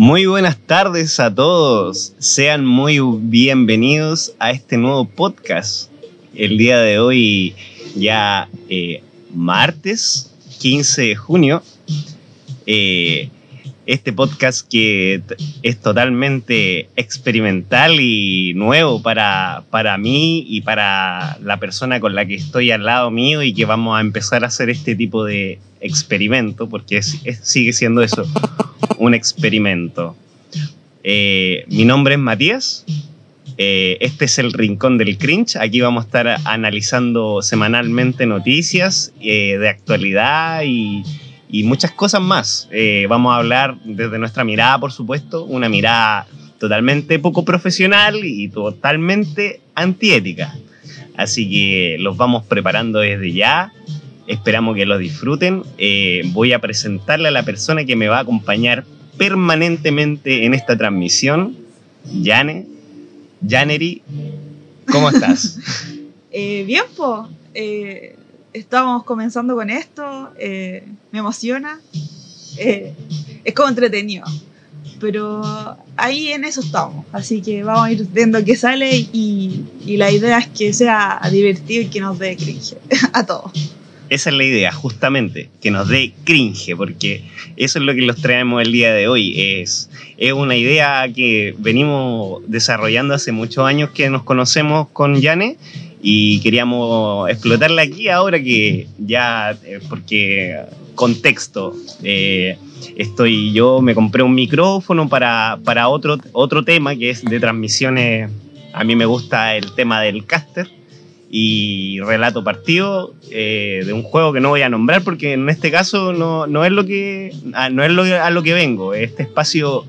Muy buenas tardes a todos. Sean muy bienvenidos a este nuevo podcast. El día de hoy, ya eh, martes 15 de junio. Eh, este podcast que es totalmente experimental y nuevo para, para mí y para la persona con la que estoy al lado mío y que vamos a empezar a hacer este tipo de experimento, porque sigue siendo eso, un experimento. Eh, mi nombre es Matías, eh, este es el Rincón del Cringe, aquí vamos a estar analizando semanalmente noticias eh, de actualidad y y muchas cosas más. Eh, vamos a hablar desde nuestra mirada, por supuesto, una mirada totalmente poco profesional y totalmente antiética. Así que los vamos preparando desde ya. Esperamos que lo disfruten. Eh, voy a presentarle a la persona que me va a acompañar permanentemente en esta transmisión, Yane. Janeri, ¿cómo estás? eh, bien, po estamos comenzando con esto, eh, me emociona, eh, es como entretenido, pero ahí en eso estamos, así que vamos a ir viendo qué sale y, y la idea es que sea divertido y que nos dé cringe a todos. Esa es la idea, justamente, que nos dé cringe, porque eso es lo que los traemos el día de hoy. Es, es una idea que venimos desarrollando hace muchos años que nos conocemos con Yane y queríamos explotarla aquí ahora que ya, eh, porque contexto, eh, estoy yo, me compré un micrófono para, para otro, otro tema que es de transmisiones, a mí me gusta el tema del caster y relato partido eh, de un juego que no voy a nombrar porque en este caso no, no es lo que ah, no es lo, a lo que vengo. Este espacio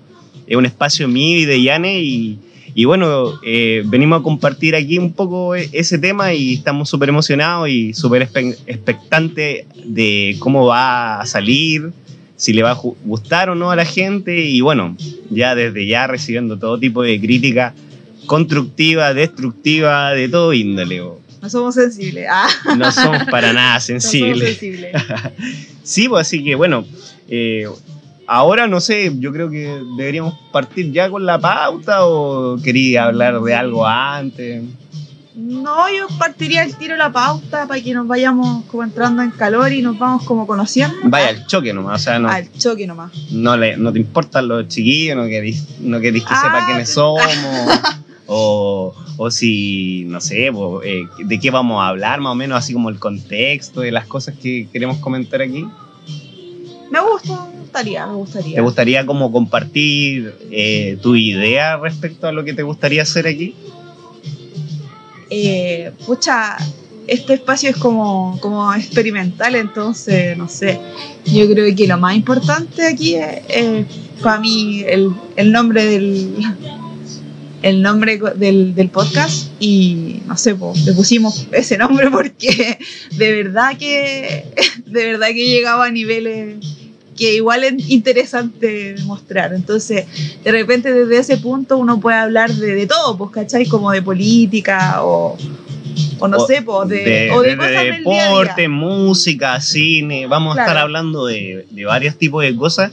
es un espacio mío y de Yane y y bueno, eh, venimos a compartir aquí un poco e-, ese tema y estamos súper emocionados y súper expectantes de cómo va a salir, si le va a gustar o no a la gente. Y bueno, ya desde ya recibiendo todo tipo de crítica constructiva, destructiva, de todo índole. No somos sensibles. Ah. No somos para nada sensibles. No somos sensibles. sí, pues así que bueno, eh, ahora no sé, yo creo que deberíamos partir ya con la pauta o quería hablar de algo antes. No, yo partiría el tiro la pauta para que nos vayamos como entrando en calor y nos vamos como conociendo. Vaya al choque nomás, o sea, no. Al choque nomás. No, le, no te importan los chiquillos, no querís, no que sepa ah, quiénes somos. o, o si, no sé, eh, de qué vamos a hablar, más o menos, así como el contexto de las cosas que queremos comentar aquí. Me gusta, gustaría, me gustaría. ¿Te gustaría como compartir eh, tu idea respecto a lo que te gustaría hacer aquí? Eh, pucha, este espacio es como, como experimental, entonces, no sé, yo creo que lo más importante aquí es, para mí el, el, nombre del el nombre del, del podcast y no sé, le pusimos ese nombre porque de verdad que de verdad que llegaba a niveles que igual es interesante mostrar. Entonces, de repente desde ese punto uno puede hablar de, de todo, pues, ¿cachai? Como de política o, o no sé, pues, de, o de, deporte, música, cine. Vamos a estar hablando de, de, varios tipos de cosas.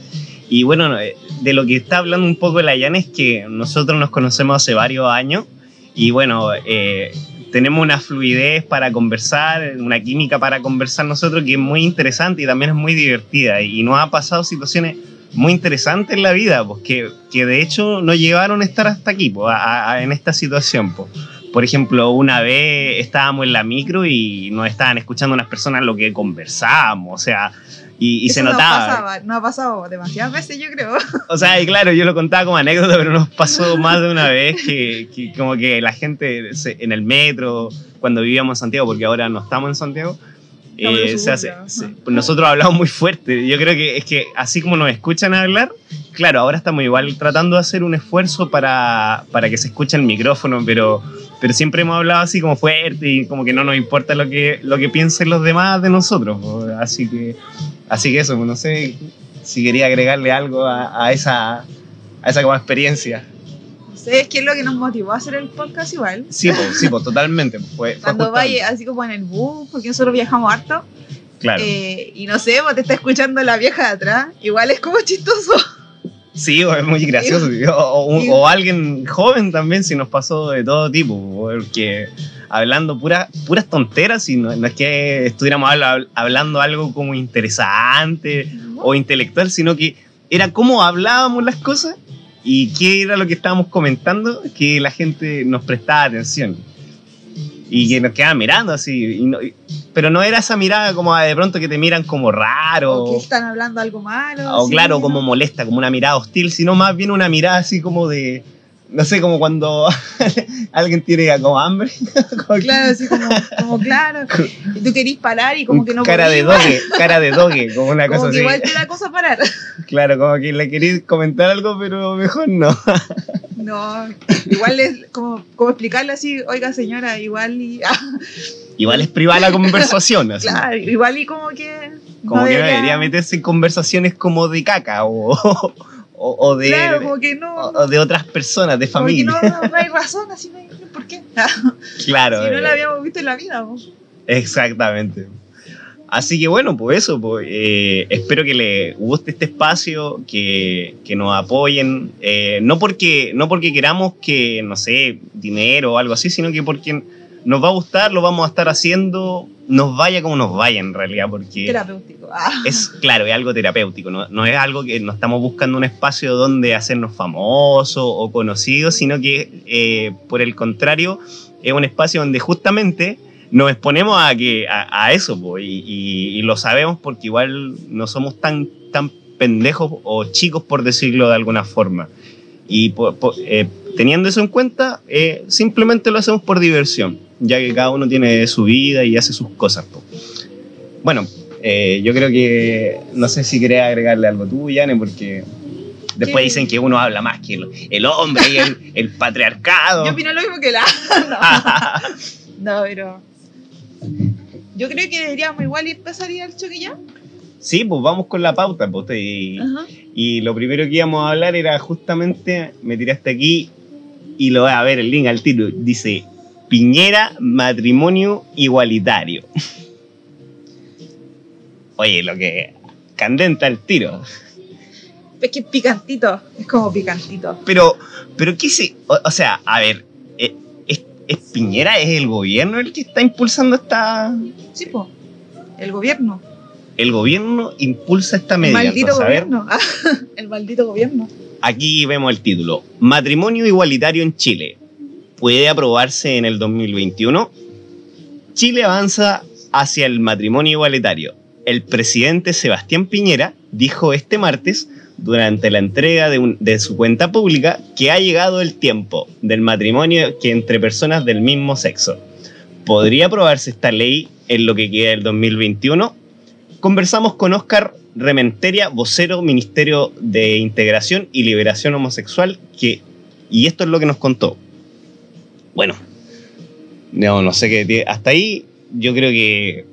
Y bueno, eh, de lo que está hablando un poco la Yana es que nosotros nos conocemos hace varios años. Y bueno, eh, tenemos una fluidez para conversar, una química para conversar nosotros que es muy interesante y también es muy divertida. Y nos ha pasado situaciones muy interesantes en la vida, pues, que, que de hecho nos llevaron a estar hasta aquí, pues, en esta situación. Pues. Por ejemplo, una vez estábamos en la micro y nos estaban escuchando unas personas lo que conversábamos, o sea, y, se notaba. No, ha pasado demasiadas veces, yo creo. O sea, y claro, yo lo contaba como anécdota, pero nos pasó más de una vez que, como que la gente en el metro, cuando vivíamos en Santiago, porque ahora no estamos en Santiago, eh, nosotros hablamos muy fuerte. Yo creo que es que así como nos escuchan hablar, claro, ahora estamos igual tratando de hacer un esfuerzo para, para que se escuche el micrófono, pero, pero siempre hemos hablado así como fuerte y como que no nos importa lo que, lo que piensen los demás de nosotros. Así que Así que eso, no sé si quería agregarle algo a, esa, a esa como experiencia. No sé, es lo que nos motivó a hacer el podcast igual. Sí, pues, sí, pues totalmente. Fue, Cuando vaya así como en el bus, porque nosotros viajamos harto. Claro. Eh, y no sé, vos te está escuchando la vieja de atrás, igual es como chistoso. Sí, o es muy gracioso. O, o- o alguien joven también, si nos pasó de todo tipo. Porque hablando puras puras tonteras, y no, no es que estuviéramos habla- hablando algo como interesante o intelectual, sino que era cómo hablábamos las cosas y qué era lo que estábamos comentando, que la gente nos prestaba atención. Y que nos quedaba mirando así. y no- y- pero no era esa mirada como de pronto que te miran como raro. O que están hablando algo malo. O sí, claro, ¿no? como molesta, como una mirada hostil, sino más bien una mirada así como de. No sé, como cuando alguien tiene como hambre. Como Claro, así como, como claro. Y tú querís parar y como que no cara de doge, cara de doge, como una Como cosa que así. igual te da cosa parar. Claro, como que le queréis comentar algo, pero mejor no. No, igual es como, como explicarle así, oiga señora, igual y. Igual es privada la conversación, así. claro, igual y como que. Como no que no debería- debería meterse en conversaciones como de caca o, o, o de, Claro, como que no. o de otras personas, de familia. no, no, no hay razón, así no hay por qué. Claro. si no eh. la habíamos visto en la vida. Exactamente. Así que bueno, pues eso, pues, eh, espero que les guste este espacio, que, que nos apoyen, eh, no, porque, no porque queramos que, no sé, dinero o algo así, sino que porque nos va a gustar, lo vamos a estar haciendo, nos vaya como nos vaya en realidad, porque Terapéutico. Ah, es claro, es algo terapéutico, no, no es algo que no estamos buscando un espacio donde hacernos famosos o conocidos, sino que eh, por el contrario es un espacio donde justamente nos exponemos a que a, a eso po, y, y- y lo sabemos porque igual no somos tan, tan pendejos o chicos por decirlo de alguna forma. Y eh, teniendo eso en cuenta, eh, simplemente lo hacemos por diversión, ya que cada uno tiene su vida y hace sus cosas. po. Bueno, eh, yo creo que no sé si querés agregarle algo tú, Yane, porque después ¿Qué? dicen que uno habla más que el, el hombre y el, el patriarcado. Yo opino lo mismo que la. No, no, pero. Yo creo que deberíamos igual empezar a ir al choque ya. sí, pues vamos con la pauta. Pues, y, y lo primero que íbamos a hablar era justamente, me tiraste aquí y lo voy a ver el link al tiro. Dice, Piñera, matrimonio igualitario. Oye, lo que candenta el tiro. Es que es picantito. Es como picantito. Pero, pero ¿qué se...? O, o sea, a ver, ¿es, es- es Piñera? ¿Es el gobierno el que está impulsando esta...? Sí, po. El gobierno. El gobierno impulsa esta El medida. maldito a ver, gobierno. Ah, el maldito gobierno. Aquí vemos el título. Matrimonio igualitario en Chile. ¿Puede aprobarse en el 2021? Chile avanza hacia el matrimonio igualitario. El presidente Sebastián Piñera dijo este martes, durante la entrega de, su cuenta pública, que ha llegado el tiempo del matrimonio que entre personas del mismo sexo. ¿Podría aprobarse esta ley en lo que queda del 2021? Conversamos con Oscar Rementeria, vocero Ministerio de Integración y Liberación Homosexual, que, y esto es lo que nos contó. Bueno, no, no sé qué, hasta ahí yo creo que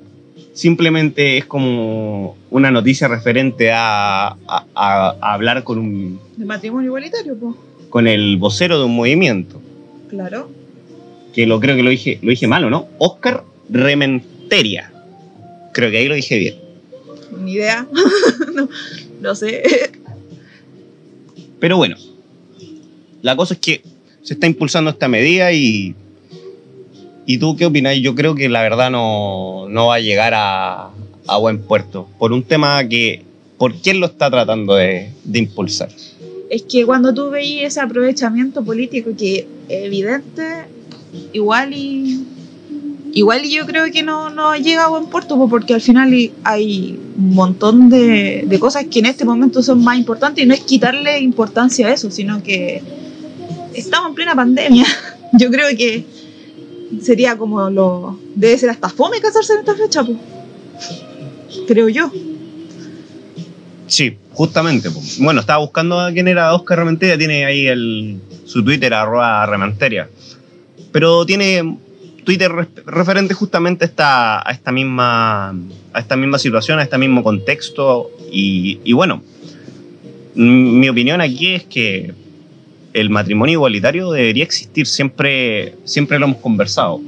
simplemente es como una noticia referente a, a- a- a hablar con, un, De matrimonio igualitario, po. con el vocero de un movimiento, Claro. que lo creo que lo dije, lo dije mal, ¿o no? Oscar Rementeria. Creo que ahí lo dije bien. Ni idea. no, no sé. Pero bueno, la cosa es que se está impulsando esta medida y. ¿Y tú qué opinas? Yo creo que la verdad no, no va a llegar a, a buen puerto. Por un tema que. ¿Por quién lo está tratando de, de impulsar? Es que cuando tú veis ese aprovechamiento político que es evidente, igual y. Igual yo creo que no, no llega a buen puerto, po, porque al final hay un montón de, de cosas que en este momento son más importantes y no es quitarle importancia a eso, sino que estamos en plena pandemia. Yo creo que sería como lo. Debe ser hasta fome casarse en esta fecha, pues. Creo yo. Sí, justamente. Bueno, estaba buscando a quién era Oscar Rementeria, tiene ahí el, su Twitter, arroba Rementeria. Pero tiene Twitter referente justamente a esta, a esta misma a esta misma situación, a este mismo contexto. Y, y bueno, mi opinión aquí es que el matrimonio igualitario debería existir, siempre, siempre lo hemos conversado.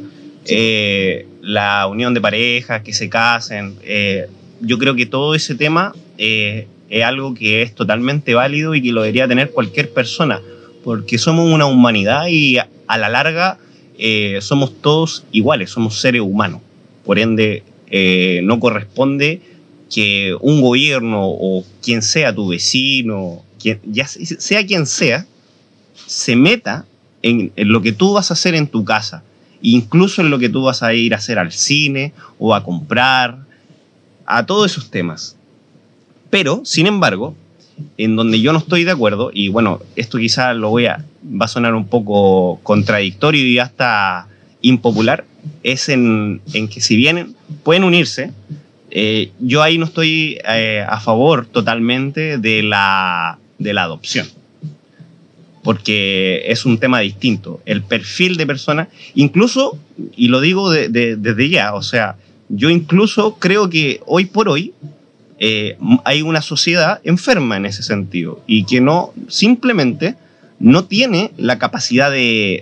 Eh, la unión de parejas, que se casen, eh, yo creo que todo ese tema eh, es algo que es totalmente válido y que lo debería tener cualquier persona, porque somos una humanidad y a, la larga eh, somos todos iguales, somos seres humanos. Por ende, eh, no corresponde que un gobierno o quien sea tu vecino, quien, sea quien sea, se meta en, lo que tú vas a hacer en tu casa, incluso en lo que tú vas a ir a hacer al cine o a comprar, a todos esos temas. Pero, sin embargo, en donde yo no estoy de acuerdo, y bueno, esto quizá lo voy a, va a sonar un poco contradictorio y hasta impopular, es en, que si bien pueden unirse, eh, yo ahí no estoy eh, a favor totalmente de la, de la adopción porque es un tema distinto. El perfil de persona, incluso, y lo digo desde ya, o sea, yo incluso creo que hoy por hoy eh, hay una sociedad enferma en ese sentido y que no, simplemente no tiene la capacidad de,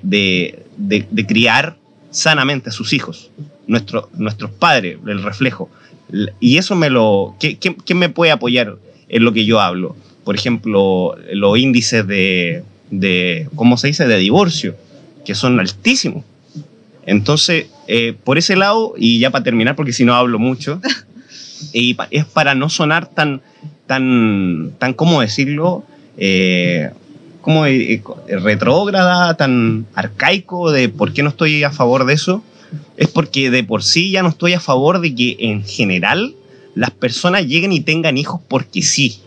criar sanamente a sus hijos, Nuestro, nuestros padres, el reflejo. Y eso me lo... ¿qué, me puede apoyar en lo que yo hablo? Por ejemplo, los índices de, de, ¿cómo se dice?, de divorcio, que son altísimos. Entonces, eh, por ese lado, y ya para terminar, porque si no hablo mucho, y es para no sonar tan, tan, tan ¿cómo decirlo?, eh, como eh, retrógrada, tan arcaico de por qué no estoy a favor de eso, es porque de por sí ya no estoy a favor de que en general las personas lleguen y tengan hijos porque sí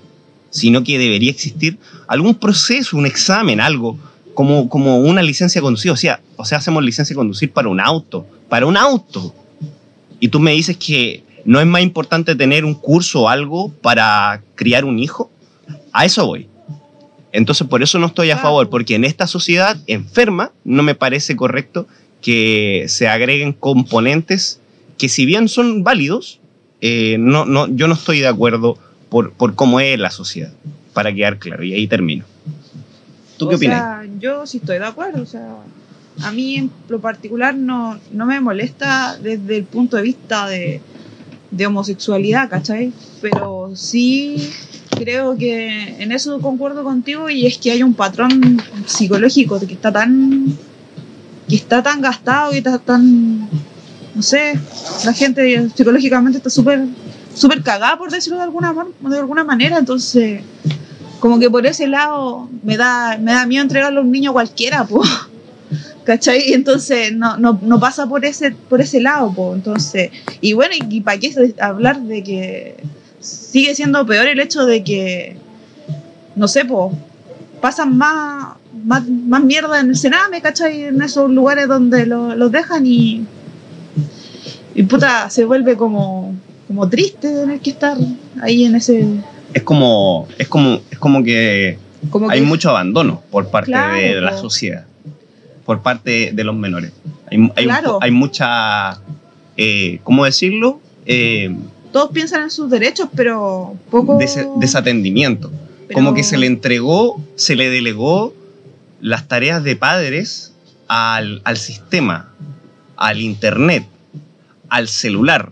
sino que debería existir algún proceso, un examen, algo, como, como una licencia de conducir. O sea, o sea, hacemos licencia de conducir para un auto, para un auto. Y tú me dices que no es más importante tener un curso o algo para criar un hijo. A eso voy. Entonces, por eso no estoy a favor, porque en esta sociedad enferma no me parece correcto que se agreguen componentes que si bien son válidos, eh, no, no, yo no estoy de acuerdo por, por cómo es la sociedad, para quedar claro. Y ahí termino. ¿Tú qué opinas? yo sí estoy de acuerdo. O sea, a mí en lo particular no, no me molesta desde el punto de vista de, de homosexualidad, ¿cachai? Pero sí creo que en eso concuerdo contigo y es que hay un patrón psicológico que está tan que está tan gastado y está tan no sé, la gente psicológicamente está súper súper cagada, por decirlo de alguna, de alguna manera. Entonces, como que por ese lado me da, me da miedo entregarle a un niño cualquiera, pues. ¿Cachai? Entonces no, no, no, pasa por ese, por ese lado, pues. Entonces, y bueno, y, para qué hablar de que sigue siendo peor el hecho de que, no sé, pues, pasan más, más, más, mierda en el Sename, ¿cachai? En esos lugares donde los dejan y, y puta, se vuelve como como triste tener que estar ahí en ese... Es como, es como, es como que hay mucho abandono por parte de la sociedad, por parte de los menores. Hay, hay, hay mucha, eh, ¿cómo decirlo? Eh, Todos piensan en sus derechos, pero poco... desatendimiento. Como que se le entregó, se le delegó las tareas de padres al, al sistema, al internet, al celular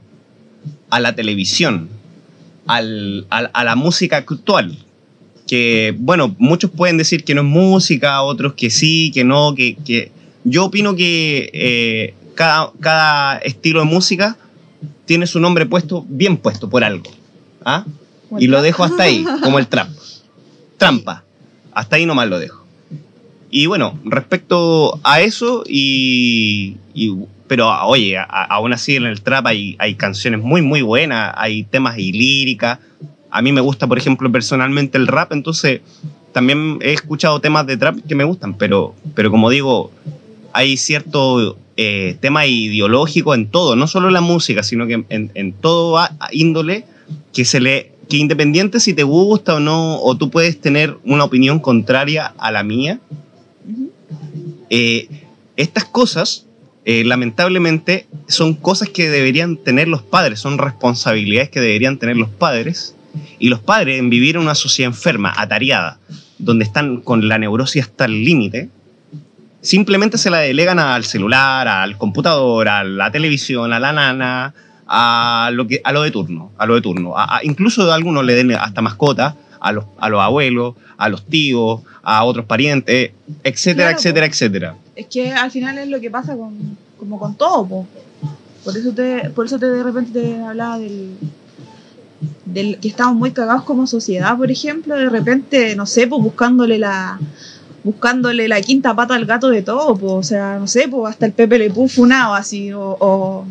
a la televisión, al, a la música actual. Que, bueno, muchos pueden decir que no es música, otros que sí, que no, que... que yo opino que eh, cada, cada estilo de música tiene su nombre puesto, bien puesto, por algo. ¿ah? Y lo dejo hasta ahí, como el trap. Trampa. Hasta ahí nomás lo dejo. Y bueno, respecto a eso y, y pero oye, aún así en el trap hay, hay canciones muy, muy buenas, hay temas y líricas. A mí me gusta, por ejemplo, personalmente el rap, entonces también he escuchado temas de trap que me gustan, pero, pero como digo, hay cierto eh, tema ideológico en todo, no solo en la música, sino que en, en todo índole que se le que independiente si te gusta o no, o tú puedes tener una opinión contraria a la mía, eh, estas cosas eh, lamentablemente son cosas que deberían tener los padres, son responsabilidades que deberían tener los padres. Y los padres en vivir en una sociedad enferma, atareada, donde están con la neurosis hasta el límite, simplemente se la delegan al celular, al computador, a la televisión, a la nana, a lo, que, a lo de turno, a lo de turno. A, incluso algunos le den hasta mascota a los, a los abuelos, a los tíos, a otros parientes, etcétera, etcétera, etcétera. Es que al final es lo que pasa con, como con todo, Por eso te, por eso te de repente te hablaba del, del que estamos muy cagados como sociedad, por ejemplo, de repente, no sé, pues buscándole la buscándole la quinta pata al gato de todo, pues, o sea, no sé, pues hasta el Pepe le puso funado así, o,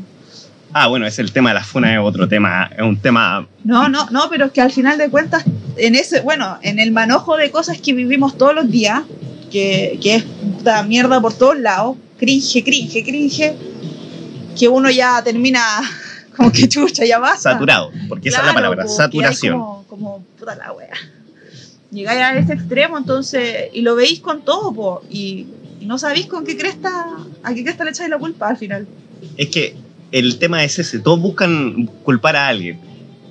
Ah, bueno, es el tema de la funa, es otro tema, es un tema... No, no, no, pero es que al final de cuentas, en ese, bueno, en el manojo de cosas que vivimos todos los días, que, que es puta mierda por todos lados, cringe, cringe, cringe, que uno ya termina como que chucha, ya basta. Saturado, porque esa es la palabra, saturación. Como, como, puta la wea. Llegáis a ese extremo, entonces, y lo veis con todo, po, y, no sabéis con qué cresta, a qué cresta le echáis la culpa al final. Es que el tema es ese, todos buscan culpar a alguien.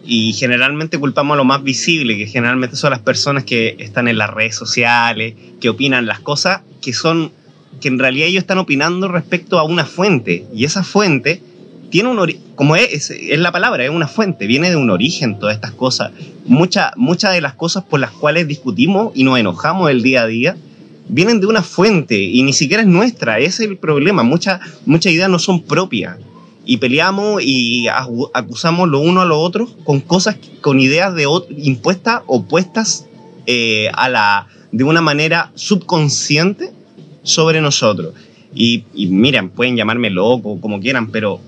Y generalmente culpamos a lo más visible, que generalmente son las personas que están en las redes sociales, que opinan las cosas que son, que en realidad ellos están opinando respecto a una fuente. Y esa fuente tiene un como es, es, la palabra, es una fuente, viene de un origen todas estas cosas. Muchas muchas de las cosas por las cuales discutimos y nos enojamos el día a día vienen de una fuente y ni siquiera es nuestra, ese es el problema. Muchas muchas ideas no son propias y peleamos y acusamos lo uno a lo otro con cosas, con ideas de impuestas, opuestas eh, a la, de una manera subconsciente sobre nosotros. Y, y miren, pueden llamarme loco, como quieran, pero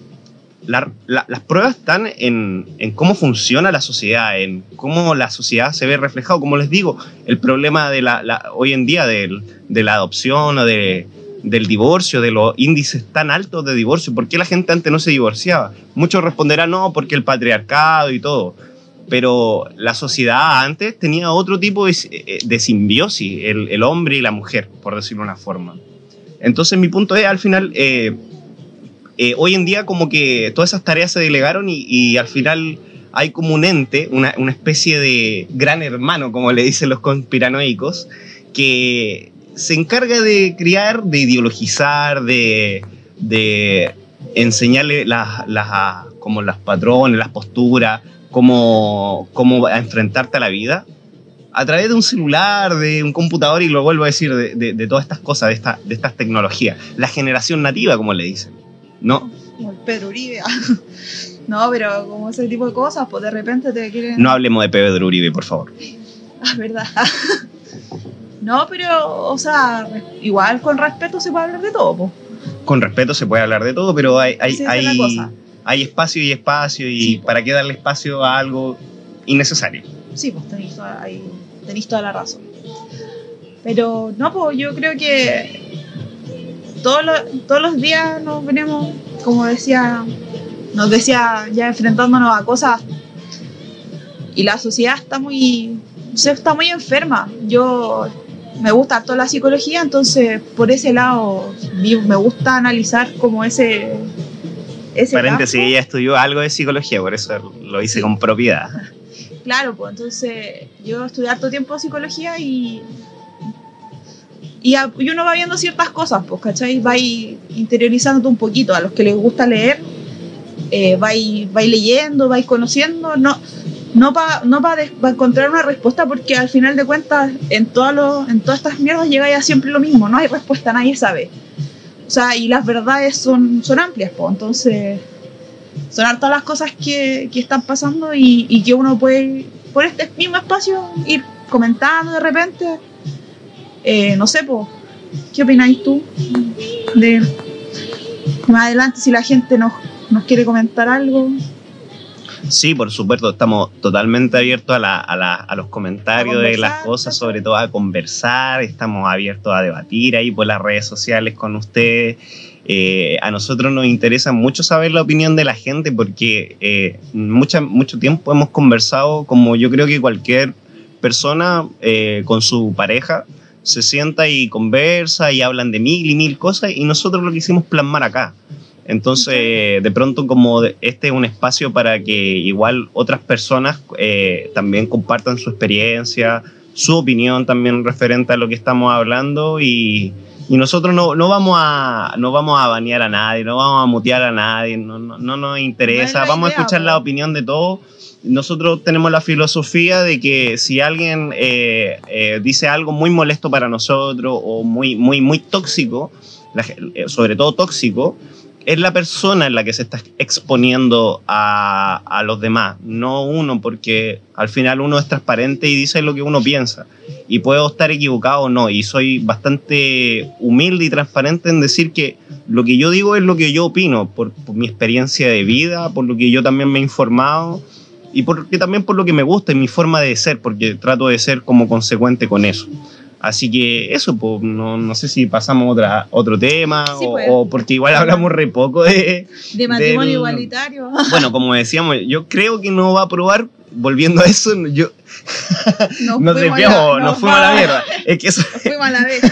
las pruebas están en, cómo funciona la sociedad, en cómo la sociedad se ve reflejado. Como les digo, el problema de la, hoy en día de, la adopción o de, del divorcio, de los índices tan altos de divorcio. ¿Por qué la gente antes no se divorciaba? Muchos responderán no, porque el patriarcado y todo. Pero la sociedad antes tenía otro tipo de, simbiosis, el, hombre y la mujer, por decirlo de una forma. Entonces mi punto es, al final, eh, eh, hoy en día como que todas esas tareas se delegaron y, al final hay como un ente, una, especie de gran hermano, como le dicen los conspiranoicos, que se encarga de criar, de ideologizar, de, enseñarle las, como las patrones, las posturas, cómo, cómo enfrentarte a la vida a través de un celular, de un computador, y lo vuelvo a decir, de, todas estas cosas, de, esta, de estas tecnologías. La generación nativa, como le dicen. No. Como el Pedro Uribe. no, pero como ese tipo de cosas, pues de repente te quieren. No hablemos de Pedro Uribe, por favor. Ah, verdad. no, pero, o sea, igual con respeto se puede hablar de todo, pues. Con respeto se puede hablar de todo, pero hay, hay, hay, espacio y espacio, y para qué darle espacio a algo innecesario. Sí, pues tenéis toda, tenéis toda la razón. Pero no, pues yo creo que todos los, todos los días nos venimos, como decía, nos decía, ya enfrentándonos a cosas y la sociedad está muy, está muy enferma. Yo me gusta toda la psicología, entonces por ese lado me gusta analizar como ese... ese Paréntesis, ella estudió algo de psicología, por eso lo hice con propiedad. Claro, pues entonces yo estudié harto tiempo psicología y y, uno va viendo ciertas cosas, pues, ¿cachai? Va interiorizándote un poquito. A los que les gusta leer, eh, va leyendo, vais conociendo, no, no para no encontrar una respuesta, porque al final de cuentas, en, todos en todas estas mierdas llega ya siempre lo mismo, no hay respuesta, nadie sabe. O sea, y las verdades son, son amplias, pues, entonces son todas las cosas que, que están pasando y, y, que uno puede, por este mismo espacio, ir comentando de repente eh, no sé, pues, ¿qué opináis tú de más adelante si la gente nos, nos quiere comentar algo? Sí, por supuesto, estamos totalmente abiertos a, a, los comentarios de las cosas, sobre todo a conversar, estamos abiertos a debatir ahí por las redes sociales con ustedes. Eh, a nosotros nos interesa mucho saber la opinión de la gente porque eh, mucho tiempo hemos conversado, como yo creo que cualquier persona eh, con su pareja, se sienta y conversa y hablan de mil y mil cosas y nosotros lo quisimos plasmar acá. Entonces, de pronto como este es un espacio para que igual otras personas eh, también compartan su experiencia, su opinión también referente a lo que estamos hablando y, Y nosotros no, no, vamos a, no vamos a banear a nadie, no vamos a mutear a nadie, no, no, no nos interesa, vamos idea, a escuchar la opinión de todos. Nosotros tenemos la filosofía de que si alguien eh, eh, dice algo muy molesto para nosotros o muy, muy, muy tóxico, eh, sobre todo tóxico, es la persona en la que se está exponiendo a, a los demás, no uno, porque al final uno es transparente y dice lo que uno piensa. Y puedo estar equivocado o no, y soy bastante humilde y transparente en decir que lo que yo digo es lo que yo opino, por, por mi experiencia de vida, por lo que yo también me he informado y porque también por lo que me gusta y mi forma de ser, porque trato de ser como consecuente con eso. Así que eso, pues, no, no sé si pasamos a otro tema Sí, o, pues. o porque igual hablamos re poco de... De matrimonio Del- igualitario. Bueno, como decíamos, yo creo que no va a aprobar, volviendo a eso, yo, Nos, nos desviamos, la- nos fuimos a la mierda. Es que eso, Nos fuimos a la vez.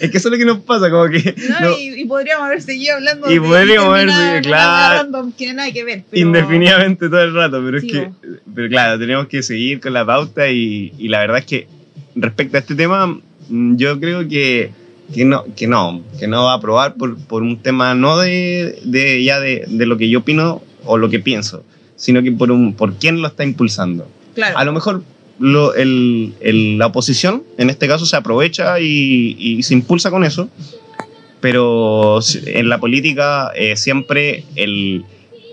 es que eso es lo que nos pasa, como que... No, no- y, y podríamos haber seguido hablando Y podríamos haber seguido, claro. random que nada que ver. pero- indefinidamente todo el rato, pero es que, vos. pero claro, tenemos que seguir con la pauta y, y la verdad es que respecto a este tema, mm, yo creo que, que no, que no, que no va a aprobar por, por un tema no de, de ya de, de lo que yo opino o lo que pienso, sino que por un, por quién lo está impulsando. Claro. A lo mejor lo- el- el- la oposición, en este caso, se aprovecha y, y se impulsa con eso, pero en la política eh, siempre el,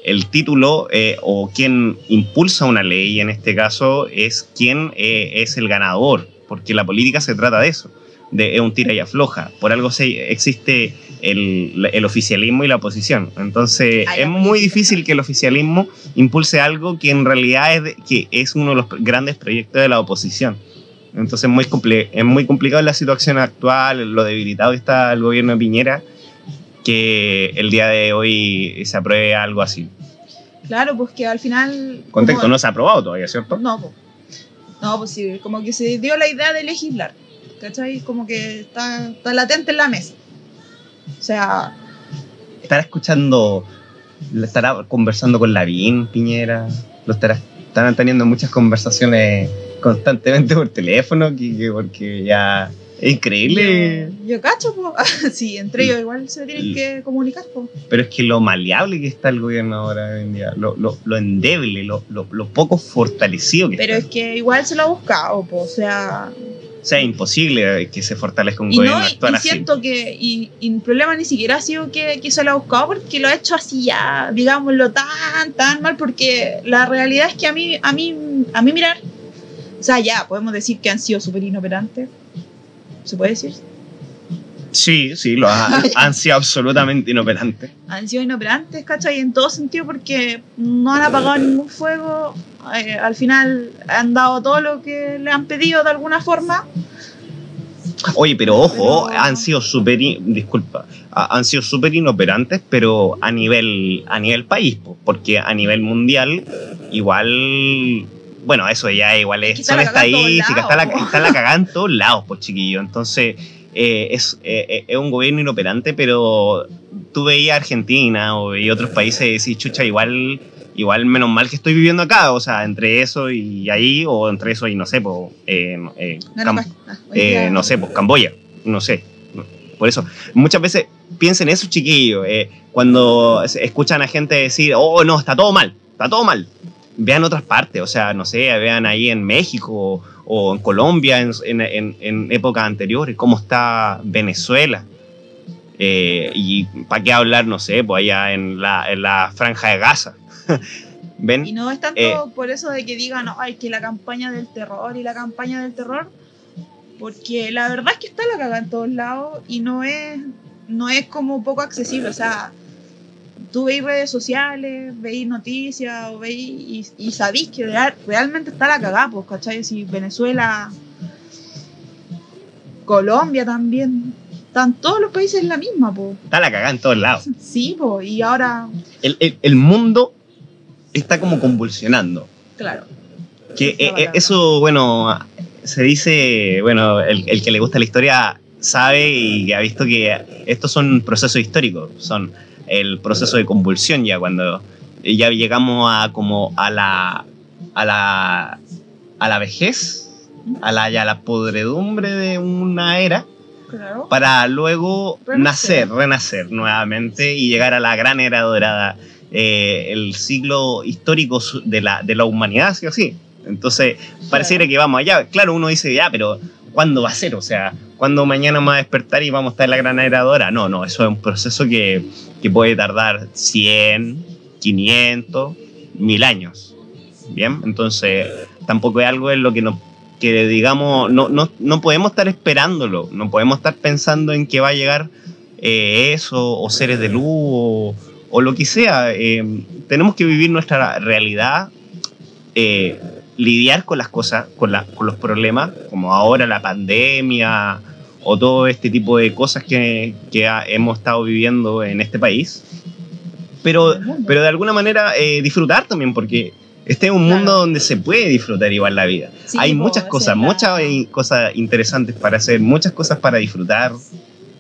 el título eh, o quien impulsa una ley, en este caso, es quien eh, es el ganador, porque la política se trata de eso, de es un tira y afloja. Por algo se, existe el, el oficialismo y la oposición. Entonces Ay, la es muy difícil que el oficialismo impulse algo que en realidad es, de- que es uno de los grandes proyectos de la oposición. Entonces muy es muy complicado la situación actual, lo debilitado que está el gobierno de Piñera, que el día de hoy se apruebe algo así. Claro, pues que al final. Contexto, como- no se ha aprobado todavía, ¿cierto? No, pues. No, pues sí, como que se dio la idea de legislar. ¿Cachai? Como que está, está latente en la mesa. O sea, ¿Estará escuchando, estará conversando con Lavín, Piñera? ¿Lo estará, estarán teniendo muchas conversaciones constantemente por teléfono? Que, que porque ya es increíble. yo, yo cacho, pues. sí, entre ellos igual se tienen que comunicar, pues. Pero es que lo maleable que está el gobierno ahora hoy en día, lo, lo, lo endeble, lo, lo, lo poco fortalecido que Pero está. es que igual se lo ha buscado, pues. O sea, sea, imposible que se fortalezca un Y gobierno no, y, actual y así. siento que y, y el problema ni siquiera ha sido que, que se lo ha buscado porque lo ha hecho así ya, digámoslo, tan, tan mal, porque la realidad es que a mí, a mí, a mí mirar, o sea, ya podemos decir que han sido súper inoperantes, ¿se puede decir? Sí, sí, lo ha- han sido absolutamente inoperantes. Han sido inoperantes, ¿cachai? En todo sentido porque no han apagado ningún fuego, eh, al final han dado todo lo que le han pedido de alguna forma. Oye, pero ojo, Pero- han sido súper, disculpa, ha- han sido súper inoperantes, pero a nivel, a nivel país, po, porque a nivel mundial, igual, bueno, eso ya igual Es son estadísticas, está la, está la cagada en todos lados, pues chiquillo. Entonces, eh, es, eh, eh, es un gobierno inoperante, pero tú veías Argentina o veías otros países y decís, chucha, igual, igual menos mal que estoy viviendo acá, o sea, entre eso y ahí, o entre eso y no sé, eh, Gana Cam- día- no sé, pues Camboya, no sé. Por eso, muchas veces piensen eso, chiquillos, cuando escuchan a gente decir, oh, no, está todo mal, está todo mal. Vean otras partes, o sea, no sé, vean ahí en México o en Colombia en, en- en- épocas anteriores, cómo está Venezuela. Eh, y para qué hablar, no sé, pues allá en la, en la franja de Gaza. ¿Ven? Y no es tanto Eh, por eso de que digan, ay, que la campaña del terror y la campaña del terror, porque la verdad es que está la caga en todos lados y no es, no es como poco accesible. O sea, tú veis redes sociales, veis noticias o veis y, y sabéis que real- realmente está la cagada, pues, ¿cachai? Si Venezuela, Colombia también, están todos los países en la misma, pues. Está la cagada en todos lados. Sí, pues, y ahora, El, el- el mundo está como convulsionando. claro. Que eh, eh, eso, bueno, se dice, bueno, el, el que le gusta la historia sabe y ha visto que estos son procesos históricos, son el proceso de convulsión ya cuando ya llegamos a como a la a la a la vejez, a la ya la podredumbre de una era Claro. para luego Renacer. nacer, renacer nuevamente y llegar a la gran era dorada, eh, el siglo histórico de la, de la humanidad, sí o sí. Entonces, pareciera que vamos allá. Claro, uno dice, ya, pero ¿cuándo va a ser? O sea, ¿cuándo mañana vamos a despertar y vamos a estar en la gran era dorada? No, no, eso es un proceso que, que puede tardar 100, 500, 1000 años. Bien, entonces tampoco es algo en lo que nos que digamos, no, no, no podemos estar esperándolo, no podemos estar pensando en que va a llegar eh, eso, o seres de luz, o, o lo que sea. Eh, tenemos que vivir nuestra realidad, eh, lidiar con las cosas, con, la- con los problemas, como ahora la pandemia, o todo este tipo de cosas que, que ha- hemos estado viviendo en este país. Pero, pero de alguna manera eh, disfrutar también, porque este es un Claro. mundo donde se puede disfrutar igual la vida. Sí, Hay muchas cosas, la- muchas eh, cosas interesantes para hacer, muchas cosas para disfrutar.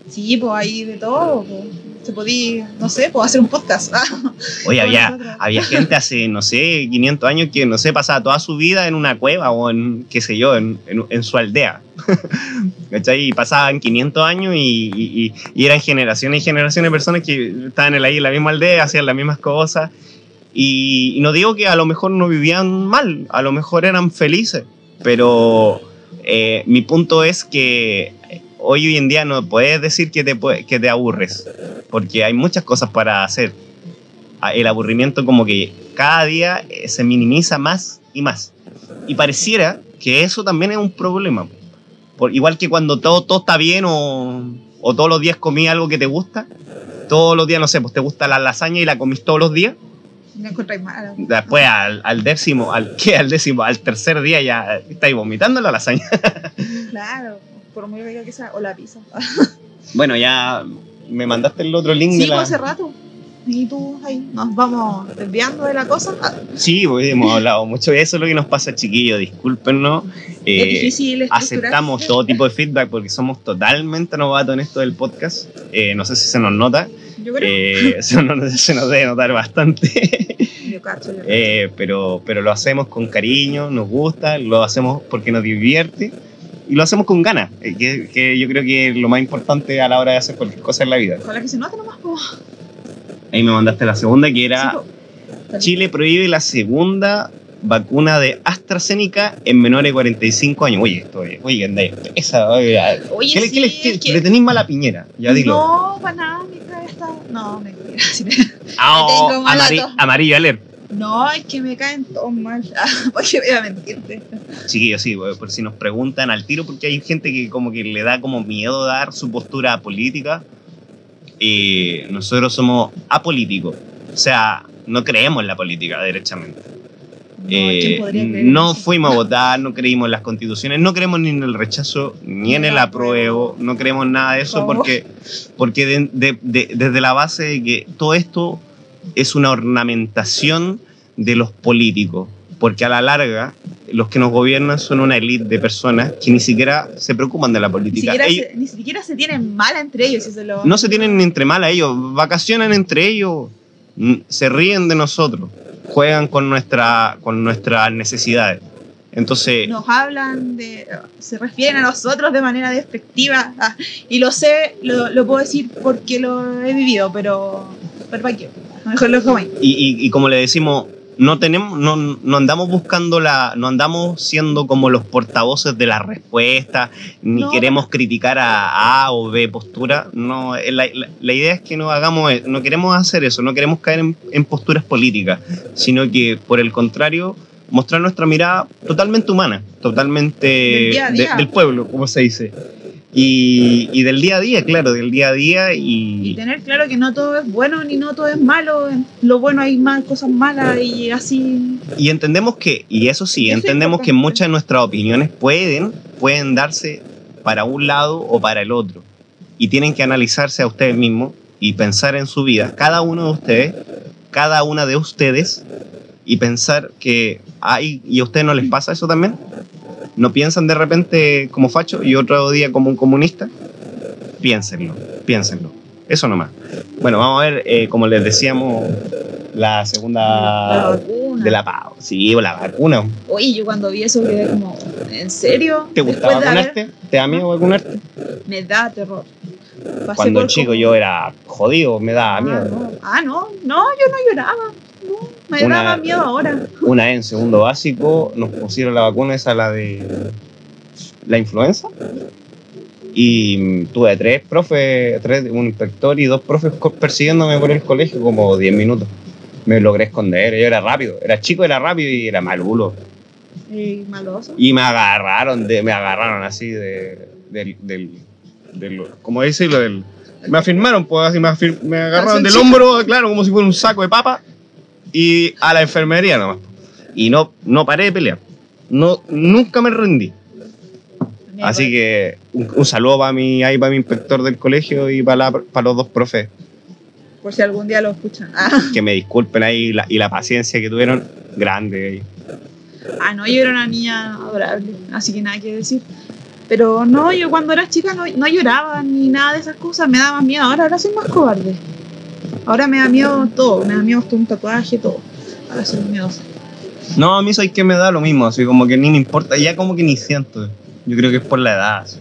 Sí, pues hay de todo. po. Se podía, no sé, pues hacer un podcast. Oye, Con había, había gente hace, no sé, 500 años que, no sé, pasaba toda su vida en una cueva o en, qué sé yo, en, en- en su aldea. ¿Cachai? Y pasaban 500 años y, y- y- eran generaciones y generaciones de personas que estaban en la- ahí en la misma aldea, hacían las mismas cosas. Y, y no digo que a lo mejor no vivían mal, a lo mejor eran felices, pero eh, mi punto es que hoy, hoy en día no puedes decir que te, que te aburres, porque hay muchas cosas para hacer. Ah, El aburrimiento como que cada día eh, se minimiza más y más. Y pareciera que eso también es un problema. Por, igual que cuando todo, todo está bien o, o todos los días comí algo que te gusta, todos los días, no sé, pues te gusta la lasaña y la comís todos los días, mal. después al, al décimo, al ¿qué? Al décimo, al tercer día ya estáis vomitando la lasaña. Claro, por muy rica que sea. O la pizza. Bueno, ya me mandaste el otro link Sí, de la... pues hace rato. Y tú ahí nos vamos desviando de la cosa. Ah, Sí, pues, hemos hablado mucho de eso, es lo que nos pasa, chiquillos, discúlpenos. es Eh, difícil estructurar. aceptamos todo tipo de feedback porque somos totalmente novatos en esto del podcast. Eh, no sé si se nos nota, Yo creo. eh, se, nos, se nos debe notar bastante, yo cacho, yo cacho. Eh, pero, pero lo hacemos con cariño, nos gusta, lo hacemos porque nos divierte y lo hacemos con ganas, eh, que, que yo creo que es lo más importante a la hora de hacer cualquier cosa en la vida. Ojalá que se note nomás. po. Ahí me mandaste la segunda que era... Sí. Chile prohíbe la segunda vacuna de AstraZeneca en menores de 45 años. Oye, esto es, oye, anda, esa, oye, Oye, ¿qué, sí, qué le, es qué- que- le tenéis mala piñera? Ya dilo. No, para nada, me cae esta. No, mentira. sí me- Ah, oh, tengo mala amari- tos. amarillo alert. No, es que me caen todos mal. Ah, ¿Por qué voy a mentirte? Chiquillos, sí, por si nos preguntan al tiro, porque hay gente que como que le da como miedo dar su postura política. Y nosotros somos apolíticos. O sea, no creemos en la política, derechamente. No, Eh, ¿quién podría creer en no fuimos a votar, no creímos en las constituciones, no creemos ni en el rechazo, ni en el apruebo, no creemos en nada de eso, porque, porque de- de- de- desde la base de que todo esto es una ornamentación de los políticos, porque a la larga los que nos gobiernan son una élite de personas que ni siquiera se preocupan de la Ni política. siquiera, Ellos se, ni siquiera se tienen mal entre ellos. lo- no se tienen ni entre mal a ellos, vacacionan entre ellos, se ríen de nosotros, juegan con, nuestra, con nuestras necesidades. Entonces, Nos hablan de. Se refieren a nosotros de manera despectiva. ah, y lo sé, lo, lo puedo decir porque lo he vivido, pero. Pero para qué. Mejor lo y, y- y como le decimos, no tenemos, no, no andamos buscando la, no andamos siendo como los portavoces de la respuesta, ni No. queremos criticar a A o B postura. No, eh, la, la- la idea es que no hagamos, eh, no queremos hacer eso, no queremos caer en, en posturas políticas, sino que por el contrario mostrar nuestra mirada totalmente humana, totalmente Del día a de- día. del pueblo, como se dice. Y, y del día a día, claro, del día a día Y y, tener claro que no todo es bueno ni no todo es malo. En lo bueno hay más cosas malas y así. Y entendemos que, y eso sí, Eso entendemos que muchas de nuestras opiniones pueden, pueden darse para un lado o para el otro. Y tienen que analizarse a ustedes mismos y pensar en su vida, cada uno de ustedes, cada una de ustedes, y pensar que hay, y a ustedes no les pasa eso también. No piensan de repente como facho y otro día como un comunista. Piénsenlo, piénsenlo. Eso nomás. Bueno, vamos a ver, eh, como les decíamos, la segunda la vacuna. de la PAO. Sí, o la vacuna. Oye, yo cuando vi eso quedé como, ¿en serio? ¿Te Después gusta de haber- vacunarte? ¿Te da miedo vacunarte? Me da terror. Pasé Cuando chico como- yo era jodido, me daba Ah, miedo. no. Ah, no, no, yo no lloraba. No, me Una- daba miedo ahora. Una vez en segundo básico nos pusieron la vacuna esa, la de la influenza. Y tuve tres profes, tres, un inspector y dos profes persiguiéndome por el colegio como 10 minutos. Me logré esconder, yo era rápido, era chico, era rápido y era mal bulo. Y maloso. Y me agarraron, de, me agarraron así de, del, del, del- ¿cómo decirlo? Del, me afirmaron, pues así me, afir- me agarraron del hombro, claro, como si fuera un saco de papa, y a la enfermería nomás. Y no, no paré de pelear. No, nunca me rendí. Así que un, un saludo para mi, ahí para mi inspector del colegio y para, la- para los dos profes. Por si algún día lo escuchan. Ah, Que me disculpen ahí la- y la paciencia que tuvieron, grande. ahí. ah, no, yo era una niña adorable. Así que nada que decir. Pero no, yo cuando era chica no, no lloraba ni nada de esas cosas. Me daba miedo. Ahora, ahora soy más cobarde. Ahora me da miedo todo. Me da miedo hasta un tatuaje, todo. Ahora soy miedosa. No, a mí soy que me da lo mismo, así como que ni me importa, ya como que ni siento. Yo creo que es por la edad. así.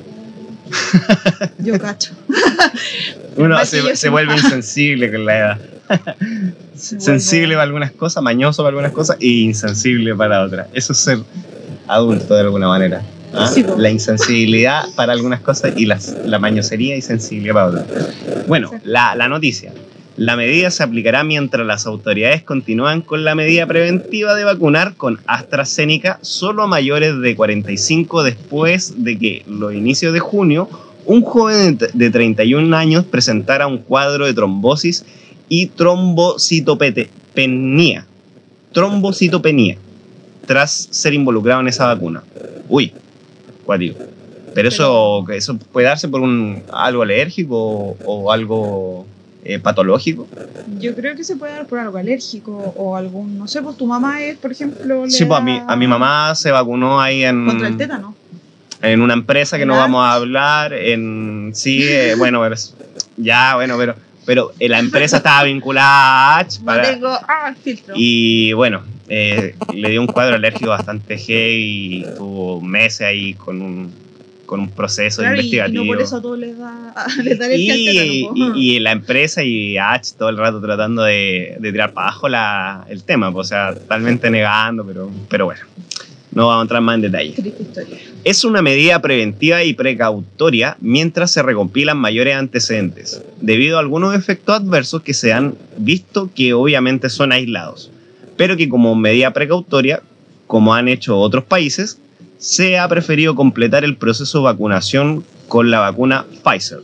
Yo cacho. Uno se, se vuelve insensible con la edad. Se Sensible vuelve- para algunas cosas, mañoso para algunas cosas y insensible para otras. Eso es ser adulto de alguna manera. ¿ah? Sí. La insensibilidad para algunas cosas y las- la mañosería y sensibilidad para otras. Bueno, Sí. la, la noticia. La medida se aplicará mientras las autoridades continúan con la medida preventiva de vacunar con AstraZeneca solo a mayores de 45 después de que los inicios de junio un joven de de 31 años presentara un cuadro de trombosis y trombocitopenia. Trombocitopenia tras ser involucrado en esa vacuna. Uy, cuático. Pero eso, eso puede darse por un algo alérgico o, o algo eh, patológico. Yo creo que se puede dar por algo alérgico o algún, no sé, pues tu mamá es, por ejemplo, le Sí, pues a mi, a mi mamá se vacunó ahí en, contra el tétano. en una empresa que no ¿En vamos a hablar. En, sí, eh, bueno, pero ya, bueno, pero, pero eh, la empresa estaba vinculada a H No tengo ah, filtro. Y bueno, eh, le dio un cuadro alérgico bastante heavy y tuvo meses ahí con un, con un proceso Claro, y, y investigativo. no por eso a todos les da, les da alergia al Y, y- y la empresa y H todo el rato tratando de, de tirar para abajo la, el tema, pues, o sea, totalmente negando, pero, pero bueno, no vamos a entrar más en detalle. Es una medida preventiva y precautoria mientras se recompilan mayores antecedentes, debido a algunos efectos adversos que se han visto que obviamente son aislados, pero que como medida precautoria, como han hecho otros países, se ha preferido completar el proceso de vacunación con la vacuna Pfizer,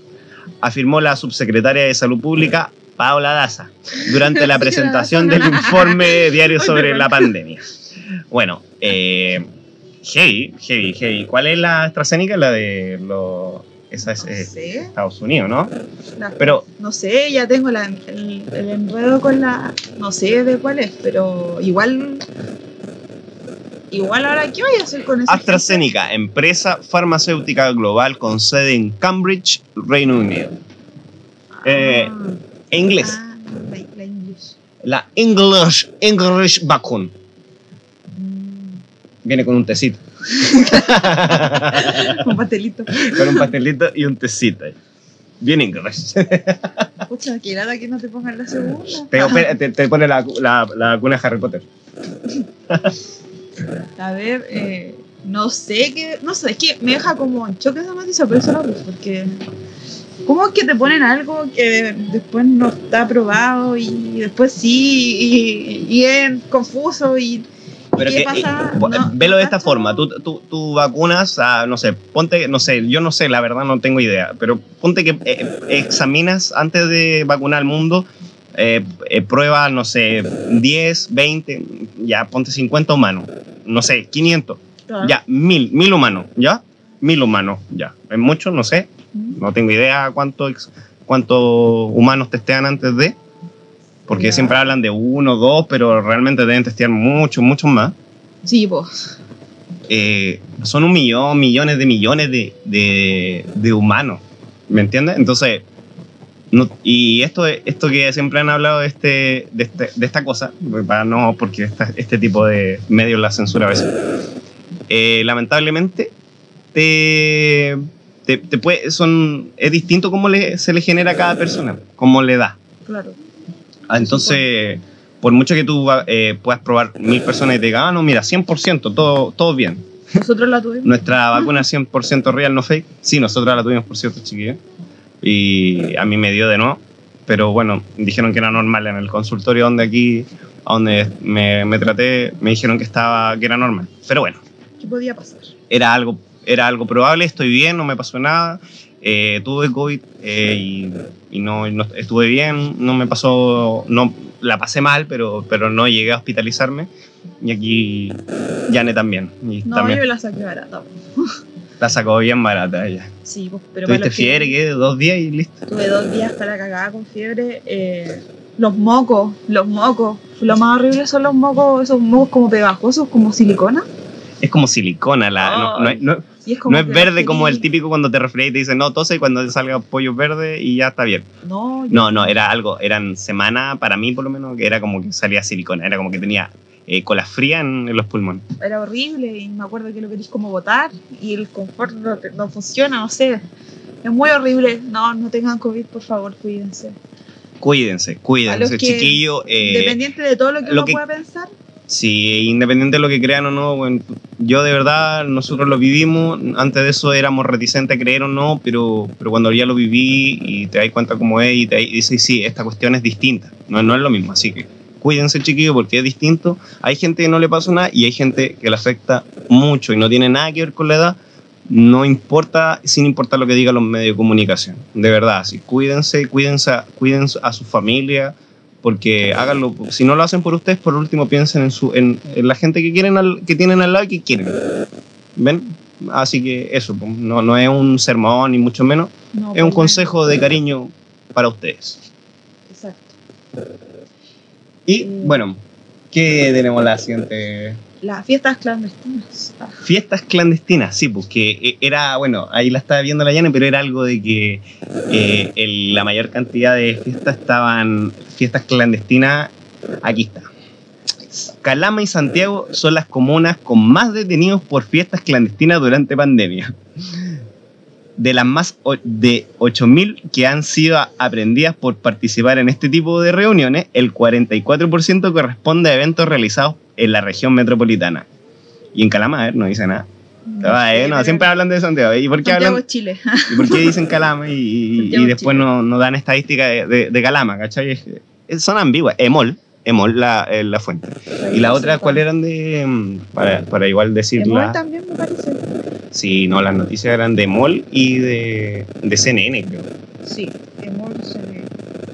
afirmó la subsecretaria de Salud Pública, Paola Daza, durante la presentación del informe diario sobre la pandemia. Bueno, eh, heavy, heavy, heavy. ¿Cuál es la AstraZeneca? La de los... Esa es No eh, sé. Estados Unidos, ¿no? La- Pero no sé, ya tengo la- el, el enredo con la. No sé de cuál es, pero igual. Igual ahora, ¿qué voy a hacer con eso? AstraZeneca, empresa farmacéutica global con sede en Cambridge, Reino Unido. Eh, En inglés, Ah, la, la English. la English, English Vacune. Mm, Viene con un tecito. un pastelito. con un pastelito y un tecito. Bien English. Pucha, que nada que no te pongan la segunda. te, te- te pone la, la, la vacuna de Harry Potter. A ver, eh, no sé qué. No sé, es que me deja como en choque esa noticia, por eso la puse, porque. ¿Cómo es que te ponen algo que después no está aprobado y después sí y, y es confuso y. Pero ¿Qué que, pasa? eh, No- velo de esta cacho. forma, tú, tú, tú vacunas a, no sé, ponte, no sé, yo no sé, la verdad no tengo idea, pero ponte que eh, examinas antes de vacunar al mundo, eh, eh, pruebas, no sé, 10, 20, ya ponte 50 humanos, no sé, 500, Claro. ya, 1000, 1000 humanos, ya, 1000 humanos, ya, es mucho, no sé, no tengo idea cuántos cuántos humanos testean antes de, porque Ya. siempre hablan de uno, dos, pero realmente deben testear muchos, muchos más Sí, pues. eh, son un millón, millones de millones de, de, de humanos. ¿Me entiendes? Entonces, no- y esto, esto que siempre han hablado de, este, de, este- de esta cosa, para no, porque esta- este tipo de medios la censura a veces, eh, lamentablemente te, te, te puede, son, es distinto cómo le, se le genera a cada persona, cómo le da. Claro. Ah, Entonces, por mucho que tú eh, puedas probar mil personas y te digan, ah, no, mira, 100%, todo, todo bien. Nosotros la tuvimos. Nuestra vacuna es 100% real, no fake. Sí, nosotros la tuvimos, por cierto, chiquillos. Y a mí me dio de nuevo. Pero bueno, dijeron que era normal en el consultorio donde aquí, donde me, me traté, me dijeron que estaba, que era normal. Pero bueno, ¿Qué podía pasar? era algo, era algo probable, estoy bien, no me pasó nada. Eh, tuve COVID eh, y, y no, no- estuve bien, no me pasó, no la pasé mal, pero, pero no llegué a hospitalizarme. Y aquí Yane también. Y No, también yo la saqué barata. La sacó bien barata ella. Sí, pues, pero para Tuviste que- fiebre, ¿qué? Dos días y listo. Tuve dos días hasta la cagada con fiebre. eh, los mocos, los mocos. Lo más horrible son los mocos, esos mocos como pegajosos, como silicona. Es como silicona, la, no, no es- no- Y es como no es que verde como el típico cuando te refrescas y te dicen no tose y cuando te salga pollo verde y ya está bien. No, No, no, era algo, eran semana para mí por lo menos que era como que salía silicona, era como que tenía eh, cola fría en, en los pulmones. era horrible y me acuerdo que lo queréis como botar y el confort no, no funciona, no sé. Es muy horrible. No, no tengan COVID, por favor, cuídense. Cuídense, cuídense, chiquillo. eh, Independiente de todo lo que lo uno que- pueda pensar, Sí, independiente de lo que crean o no, bueno, yo de verdad, nosotros lo vivimos, antes de eso éramos reticentes a creer o no, pero, pero cuando ya lo viví y te das cuenta cómo es y te dices, sí, esta cuestión es distinta, no, no es lo mismo, así que cuídense chiquillos porque es distinto, hay gente que no le pasa nada y hay gente que le afecta mucho y no tiene nada que ver con la edad, no importa, sin importar lo que digan los medios de comunicación, de verdad, así, cuídense, cuídense, a- cuídense a su familia, porque háganlo, si no lo hacen por ustedes, por último piensen en, su, en, en la gente que quieren al- que tienen al lado y que quieren. ¿Ven? Así que eso, pues, no, no es un sermón ni mucho menos, no. es un consejo de cariño para ustedes. Exacto. Y Mm. bueno, ¿qué tenemos la siguiente? Las fiestas clandestinas. Ah, Fiestas clandestinas, sí, pues que eh, era, bueno, ahí la estaba viendo la llana, pero era algo de que eh, el- la mayor cantidad de fiestas estaban, fiestas clandestinas, aquí está. Calama y Santiago son las comunas con más detenidos por fiestas clandestinas durante pandemia. De las más de 8.000 que han sido aprendidas por participar en este tipo de reuniones, el 44% corresponde a eventos realizados en la región metropolitana. Y en Calama, a ver, no dice nada. no Ah, eh, no, siempre hablan de Santiago. ¿Y por qué, Santiago, hablan, Chile. y por qué dicen Calama y, y- después no, no dan estadística de, de- de Calama, ¿cachai? Son ambiguas. Emol, Emol la, eh, la fuente. Y la otra, ¿cuál eran de...? mm, Para, para igual Emol decirla. también me parece. Sí, no, las noticias eran de Emol y de, de CNN, creo. Sí, Emol, CNN.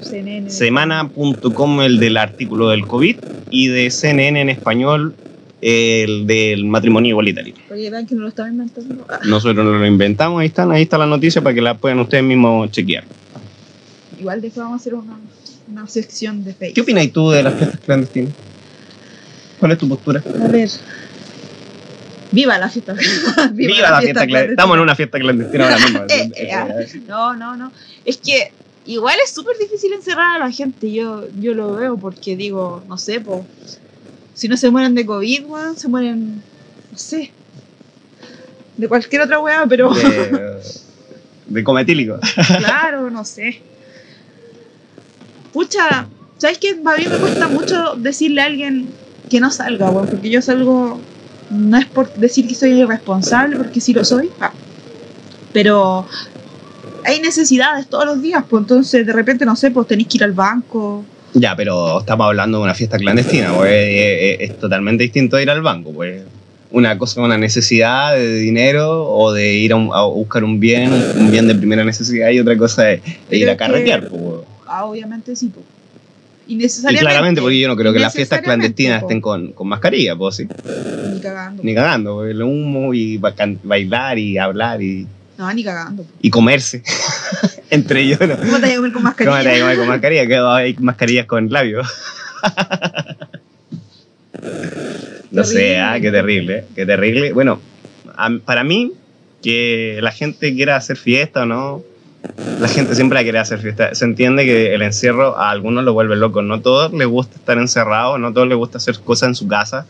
CNN. Semana.com el del artículo del COVID y de CNN en español el del matrimonio igualitario. Oye, vean que no lo estaba inventando. Ah, Nosotros no lo inventamos, ahí están, ahí está la noticia para que la puedan ustedes mismos chequear. igual después vamos a hacer una, una sección de Facebook. ¿Qué opinas tú de las fiestas clandestinas? ¿Cuál es tu postura? A ver. Viva la fiesta. Viva, la, fiesta clandestina. Estamos en una fiesta clandestina ahora mismo. Eh, eh, ah. No, no, no. Es que igual es súper difícil encerrar a la gente. Yo, yo lo veo porque digo, no sé, po, si no se mueren de COVID, weón, se mueren, no sé, de cualquier otra weá, pero de, de cometílico. claro, no sé. Pucha, ¿sabes qué? A mí me cuesta mucho decirle a alguien que no salga, weón, porque yo salgo, no es por decir que soy irresponsable, porque sí lo soy, ah, pero hay necesidades todos los días, pues entonces de repente, no sé, pues tenéis que ir al banco. Ya, pero estamos hablando de una fiesta clandestina, pues es, es- es totalmente distinto a ir al banco, pues. Una cosa es una necesidad de dinero o de ir a, un- a buscar un bien, un bien de primera necesidad, y otra cosa es, es ir a carretear, pues. Ah, obviamente sí, pues. Y claramente, porque yo no creo que las fiestas clandestinas estén con, con mascarilla, pues sí. Ni cagando. Ni cagando, el humo y bailar y hablar y, No, ni cagando. y comerse. Entre ellos, ¿no? ¿Cómo te vas a comer con ¿Cómo te mascarilla? comer con mascarilla? Que hay mascarillas con labios. no sé, ah, qué terrible, qué terrible. Bueno, a- para mí, que la gente quiera hacer fiesta o no, la gente siempre va a querer hacer fiesta. Se entiende que el encierro a algunos lo vuelve locos. No a todos les gusta estar encerrados, no a todos les gusta hacer cosas en su casa,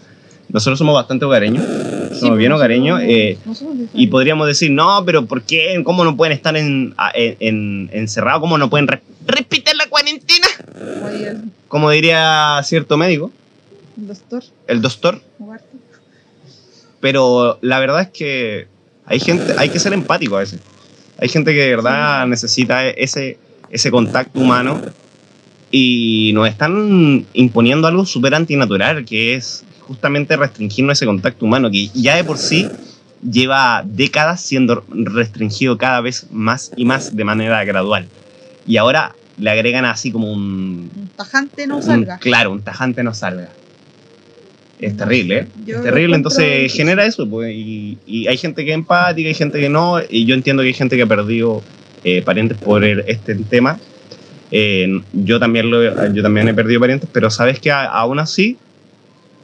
nosotros somos bastante hogareños, somos Sí, bien pues, hogareños, eh, y podríamos decir, no, pero ¿por qué? ¿Cómo no pueden estar en, a- en- en- encerrados? ¿Cómo no pueden re- respetar la cuarentena? El Como diría cierto médico, doctor, el doctor. Pero la verdad es que hay gente, hay que ser empático a veces. Hay gente que de verdad necesita ese, ese contacto humano y nos están imponiendo algo súper antinatural, que es justamente restringirnos ese contacto humano, que ya de por sí lleva décadas siendo restringido cada vez más y más de manera gradual. Y ahora le agregan así como un... Un tajante no un- salga. claro, un tajante no salga. Es terrible, ¿eh? Es terrible, entonces genera eso, pues, y, y hay gente que es empática, hay gente que no, y yo entiendo que hay gente que ha perdido eh, parientes por el- este tema. Eh, yo, también lo, yo también he perdido parientes, pero sabes que a- aún así,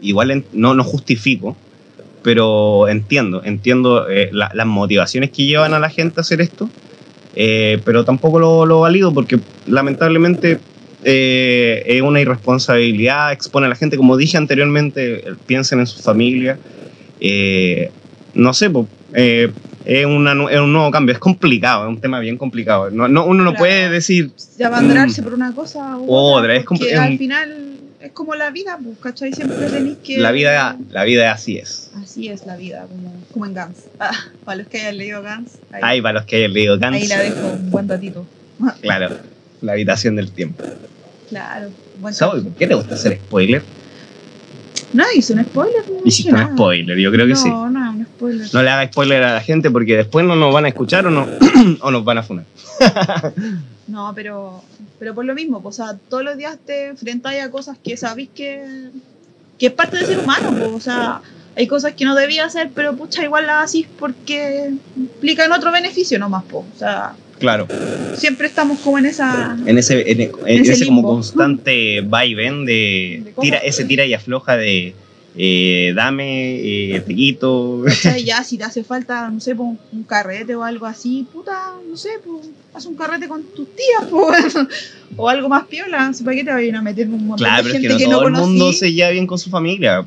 igual en- no, no justifico, pero entiendo, entiendo eh, la- las motivaciones que llevan a la gente a hacer esto, pero tampoco lo, lo valido porque lamentablemente eh, es una irresponsabilidad, expone a la gente, como dije anteriormente, eh, piensen en su familia, eh, no sé, po, eh, es, una es un nuevo cambio, es complicado, es un tema bien complicado, no, no- uno no Claro. puede decir, Se abanderarse por una cosa u Mm. Otra, es porque compl- al es- final es como la vida, pues, ¿cachai? Siempre tenéis que... la vida, la vida así es. Así es la vida, como, como en Gans. Ah, para los que hayan leído Gans, ahí, para los que hayan leído Gantz, ahí la dejo, un buen datito. claro, la habitación del tiempo. Claro, ¿Sabes por qué te gusta hacer spoiler? No hice un spoiler. No Hiciste un spoiler, yo creo que no, sí. No, no, un spoiler. No le haga spoiler a la gente porque después no nos van a escuchar o, no, o nos van a funar. No, pero, pero por lo mismo, o sea, todos los días te enfrentas a cosas que sabéis que, que es parte del ser humano, pues, o sea, hay cosas que no debía hacer, pero pucha, igual las haces porque implican otro beneficio nomás, pues, o sea, Claro. siempre estamos como en esa... En ese, en, en ese ese como constante vaivén de, De tira, ese tira y afloja de eh, dame, eh, te. Ya, si te hace falta, no sé, pues, un, un carrete o algo así, puta, no sé, pues, haz un carrete con tus tías, pues, o algo más piola, ¿para qué te vayan a meter un montón Claro, de pero es gente que no todo el mundo se lleva bien con su familia.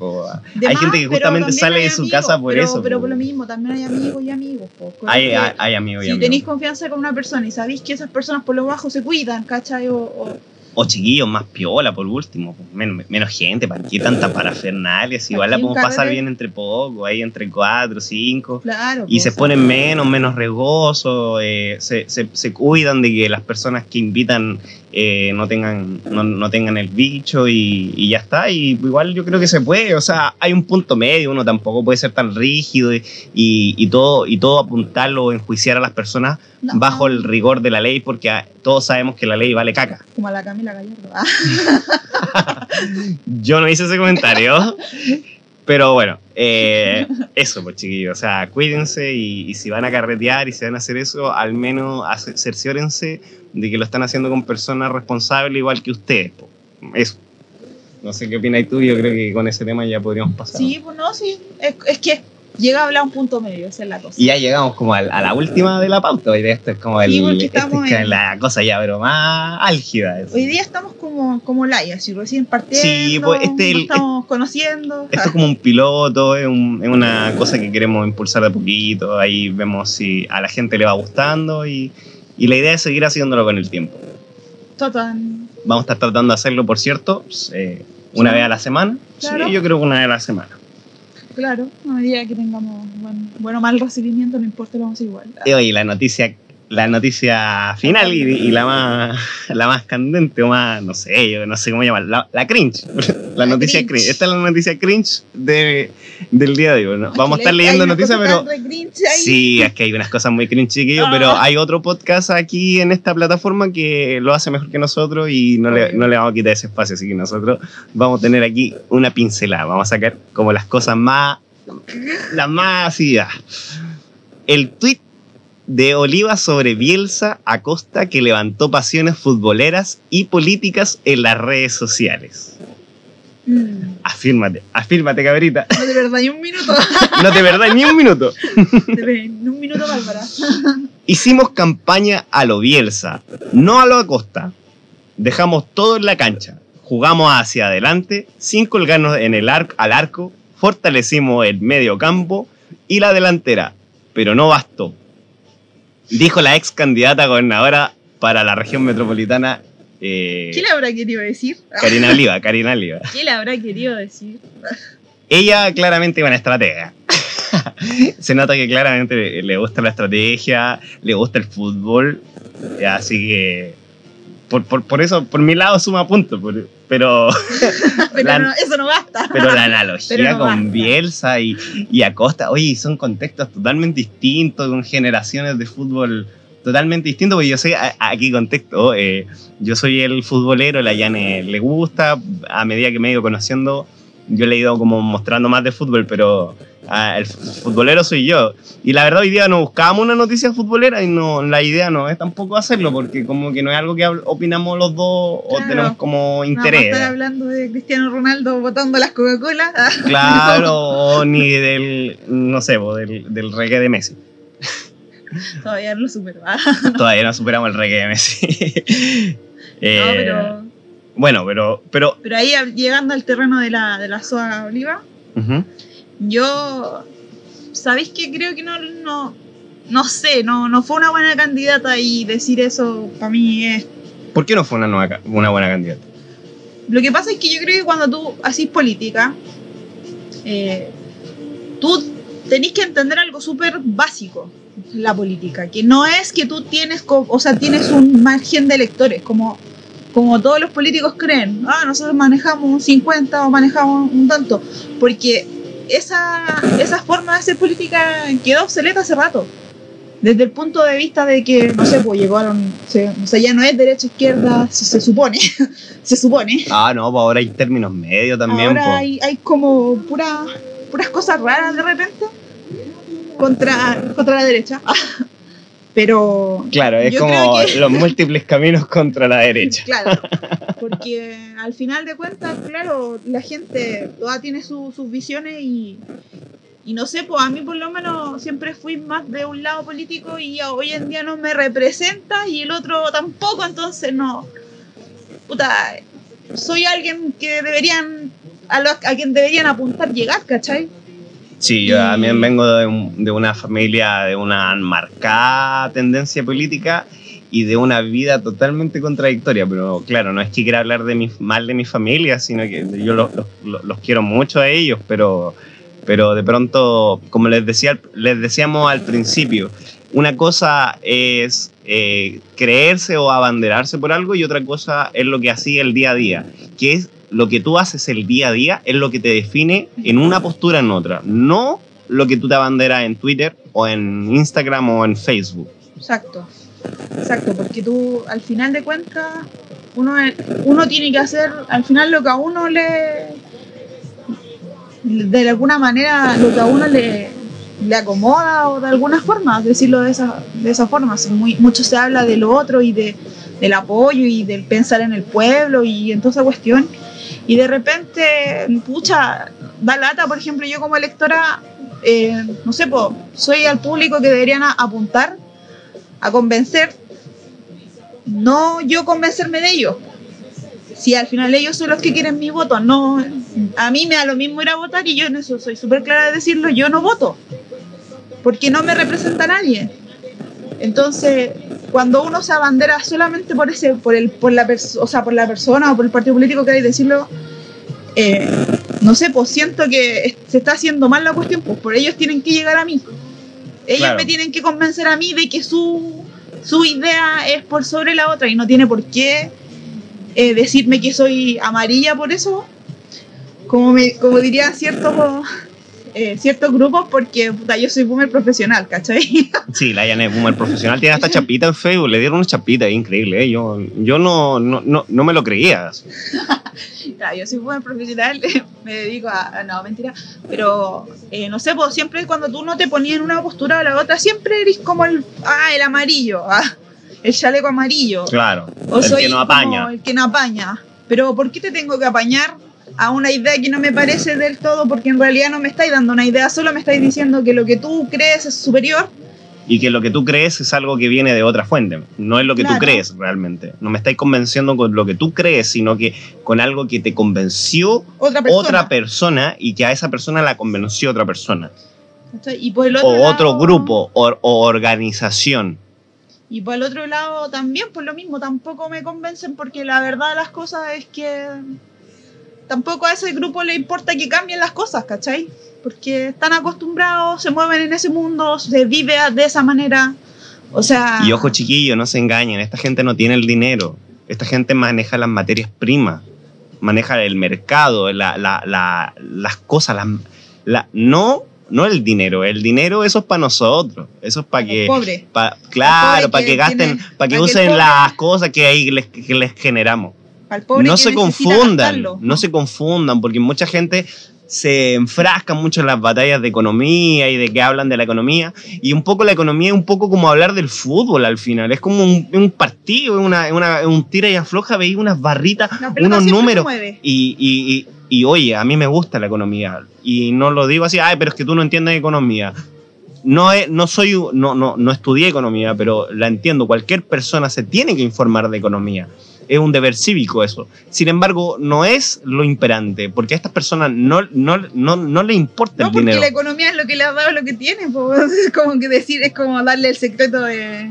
De Hay más, gente que justamente sale de su amigos, casa por pero, eso. Pero po. por lo mismo, también hay amigos y amigos. Hay, los que hay, hay amigos y si amigos. tenéis confianza con una persona y sabéis que esas personas por lo bajo se cuidan, ¿cachai? O, o- O chiquillos más piola, por último. po. Men- menos gente, ¿para qué tanta parafernalia? Si igual la podemos pasar bien entre poco, ahí entre cuatro, cinco. claro. Y se ponen menos, menos riesgosos, eh, se, se, se cuidan de que las personas que invitan eh, no, tengan, no, no tengan el bicho y, y ya está. Y igual yo creo que se puede, o sea, hay un punto medio, uno tampoco puede ser tan rígido y, y, y todo, y todo apuntarlo o enjuiciar a las personas no, bajo el rigor de la ley porque todos sabemos que la ley vale caca. Como a la Camila Gallardo. Yo no hice ese comentario. Pero bueno, eh, eso, pues chiquillos. O sea, cuídense y, y si van a carretear y si van a hacer eso, al menos cerciórense de que lo están haciendo con personas responsables igual que ustedes. Eso. No sé qué opinas tú, yo creo que con ese tema ya podríamos pasar. sí, pues no, sí. Es, es que llega a hablar un punto medio, esa es la cosa. Y ya llegamos como a, la última de la pauta. Hoy día esto es como el, Sí, este es en- la cosa ya, pero más álgida. eso. Hoy día estamos como, como Laia, así recién partiendo, Sí, pues, este nos el- estamos conociendo. Esto es como un piloto, es, un- es una cosa que queremos impulsar de poquito. Ahí vemos si a la gente le va gustando y, y la idea es seguir haciéndolo con el tiempo. Total. Vamos a estar tratando de hacerlo, por cierto, pues, eh, una Sí. vez a la semana. Claro. Sí, yo creo que una vez a la semana. Claro, a medida que tengamos buen, bueno o mal recibimiento, no importa, lo vamos igual. Y la noticia, la noticia final y, y la más la más candente o más, no sé, yo no sé cómo llamar, la, la cringe. La, La noticia cringe. cringe. Esta es la noticia cringe de, del día de hoy. ¿no? Vamos a estar leyendo noticias, pero... Sí, es que hay unas cosas muy cringe, chiquillos, Ah. pero hay otro podcast aquí en esta plataforma que lo hace mejor que nosotros y no le, no le vamos a quitar ese espacio, así que nosotros vamos a tener aquí una pincelada, vamos a sacar como las cosas más, las más así, ah. El tweet de Oliva sobre Bielsa Acosta que levantó pasiones futboleras y políticas en las redes sociales. Mm, Afírmate, afírmate, cabrita. no, de verdad, ni un minuto. No te verdad ni un minuto. Ni un minuto, Bárbara. Hicimos campaña a lo Bielsa, no a lo Acosta. Dejamos todo en la cancha. Jugamos hacia adelante, sin colgarnos en el arco, al arco. fortalecimos el medio campo y la delantera, pero no bastó. Dijo la ex candidata gobernadora para la región metropolitana. eh, ¿Qué le habrá querido decir? Karina Oliva, Karina Oliva. ¿Qué le habrá querido decir? Ella claramente es una estratega. Se nota que claramente le- gusta la estrategia, le gusta el fútbol, así que por, por, por eso, por mi lado suma puntos, por- pero, Pero La- no, eso no basta. pero la analogía Pero no con basta. Bielsa y, y Acosta, oye, son contextos totalmente distintos, con generaciones de fútbol totalmente distintos, porque yo sé, a- aquí contexto, eh, yo soy el futbolero, la Yane le gusta, a medida que me he ido conociendo, yo le he ido como mostrando más de fútbol, pero ah, el futbolero soy yo. Y la verdad hoy día no buscábamos una noticia futbolera y no la idea no es tampoco hacerlo, porque como que no es algo que opinamos los dos o tenemos como No vamos a interés. estar hablando de Cristiano Ronaldo botando las Coca-Cola. Ah, Claro, o ni del, no sé, del, del reggae de Messi. Todavía no lo superó. Ah, Todavía no superamos el reggae de Messi. Eh, no, pero, Bueno, pero... pero pero ahí llegando al terreno de la, de la soda oliva, yo. ¿Sabéis que creo que no, no, no sé, no, no fue una buena candidata y decir eso para mí es ¿Por qué no fue una, nueva una buena candidata? Lo que pasa es que yo creo que cuando tú haces política, eh, tú tenés que entender algo súper básico, la política, que no es que tú tienes, o sea, tienes un margen de electores, como, como todos los políticos creen, ah, nosotros manejamos un 50 o manejamos un tanto, porque esa, esa forma de hacer política quedó obsoleta hace rato. Desde el punto de vista de que, no sé, pues llegaron, se- o sea, ya no es derecha izquierda, se, se supone, se supone. Ah, no, pues ahora hay términos medios también. Ahora po. hay, hay como pura, puras cosas raras de repente contra, contra la derecha. Pero, Claro, es como que- los múltiples caminos contra la derecha. claro, porque al final de cuentas, claro, la gente toda tiene su- sus visiones y, y no sé, pues a mí por lo menos siempre fui más de un lado político y hoy en día no me representa y el otro tampoco, entonces no. Puta, soy alguien que deberían, a, lo- a quien deberían apuntar llegar, ¿cachai? Sí, yo Y- también vengo de, un- de una familia de una marcada tendencia política y de una vida totalmente contradictoria, pero claro, no es que quiera hablar de mi, mal de mi familia, sino que yo los, los- los quiero mucho a ellos, pero, pero de pronto, como les, decía, les decíamos al principio, una cosa es eh, creerse o abanderarse por algo y otra cosa es lo que hacía el día a día, que es lo que tú haces el día a día es lo que te define en una postura en otra, no lo que tú te abanderas en Twitter o en Instagram o en Facebook. Exacto, exacto, porque tú al final de cuentas, uno, uno tiene que hacer al final lo que a uno le, de alguna manera, lo que a uno le, le acomoda o de alguna forma, decirlo de esa, de esa forma. Si muy, mucho se habla de lo otro y de, del apoyo y del pensar en el pueblo y en toda esa cuestión. Y de repente, pucha, da lata, por ejemplo, yo como electora, eh, no sé, po, soy al público que deberían apuntar a convencer, no yo convencerme de ellos. Si al final ellos son los que quieren mi voto, no, a mí me da lo mismo ir a votar y yo en eso soy súper clara de decirlo, yo no voto, porque no me representa nadie. Entonces, cuando uno se abandera solamente por ese, por el, por la o sea, por la persona o por el partido político que hay decirlo, eh, no sé, pues siento que se está haciendo mal la cuestión, pues por ellos tienen que llegar a mí. Ellos Claro. me tienen que convencer a mí de que su, su idea es por sobre la otra y no tiene por qué eh, decirme que soy amarilla por eso, como, me, como dirían ciertos, eh, ciertos grupos, porque puta, yo soy boomer profesional, ¿cachai? Sí, la Yana es boomer profesional, tiene hasta chapita en Facebook, le dieron una chapita, increíble, ¿eh? yo, yo no, no, no, no me lo creía. Claro, yo soy buen profesional, me dedico a, No, mentira. Pero, eh, no sé, pues siempre cuando tú no te ponías en una postura o la otra, siempre eres como el. Ah, el amarillo, ah, el chaleco amarillo. Claro, O el soy que no como apaña. el que no apaña. Pero, ¿por qué te tengo que apañar a una idea que no me parece del todo? Porque en realidad no me estáis dando una idea, solo me estáis diciendo que lo que tú crees es superior y que lo que tú crees es algo que viene de otra fuente, no es lo que Claro. tú crees realmente. No me estáis convenciendo con lo que tú crees, sino que con algo que te convenció Otra persona. otra persona y que a esa persona la convenció otra persona. ¿cachai? Y por el otro O lado- otro grupo o, o organización. Y por el otro lado también, por lo mismo, tampoco me convencen porque la verdad de las cosas es que tampoco a ese grupo le importa que cambien las cosas, ¿cachai? Porque están acostumbrados, se mueven en ese mundo, se vive de esa manera. O sea... Y ojo chiquillos, no se engañen, esta gente no tiene el dinero, esta gente maneja las materias primas, maneja el mercado, la- la- la- las cosas, las- no, no el dinero, el dinero eso es para nosotros, eso es para que... pobre. pa- claro, para que que gasten, para que para que usen las cosas que ahí les, que les generamos. Al pobre no que se confundan, gastarlo. no se confundan, porque mucha gente se enfrasca mucho en las batallas de economía y de que hablan de la economía. Y un poco la economía es un poco como hablar del fútbol al final. Es como un, un partido, una, una- un tira y afloja, veis unas barritas, pelota unos números. Y, y, y, y, oye, a mí me gusta la economía. Y no lo digo así, ay, pero es que tú no entiendes economía. No, es- no soy, no, no, no estudié economía, pero la entiendo. Cualquier persona se tiene que informar de economía. Es un deber cívico eso. Sin embargo, no es lo imperante, porque a estas personas no, no, no, no le importa No, el porque dinero. la economía es lo que le ha dado lo que tiene. po. Es como que decir, es como darle el secreto de.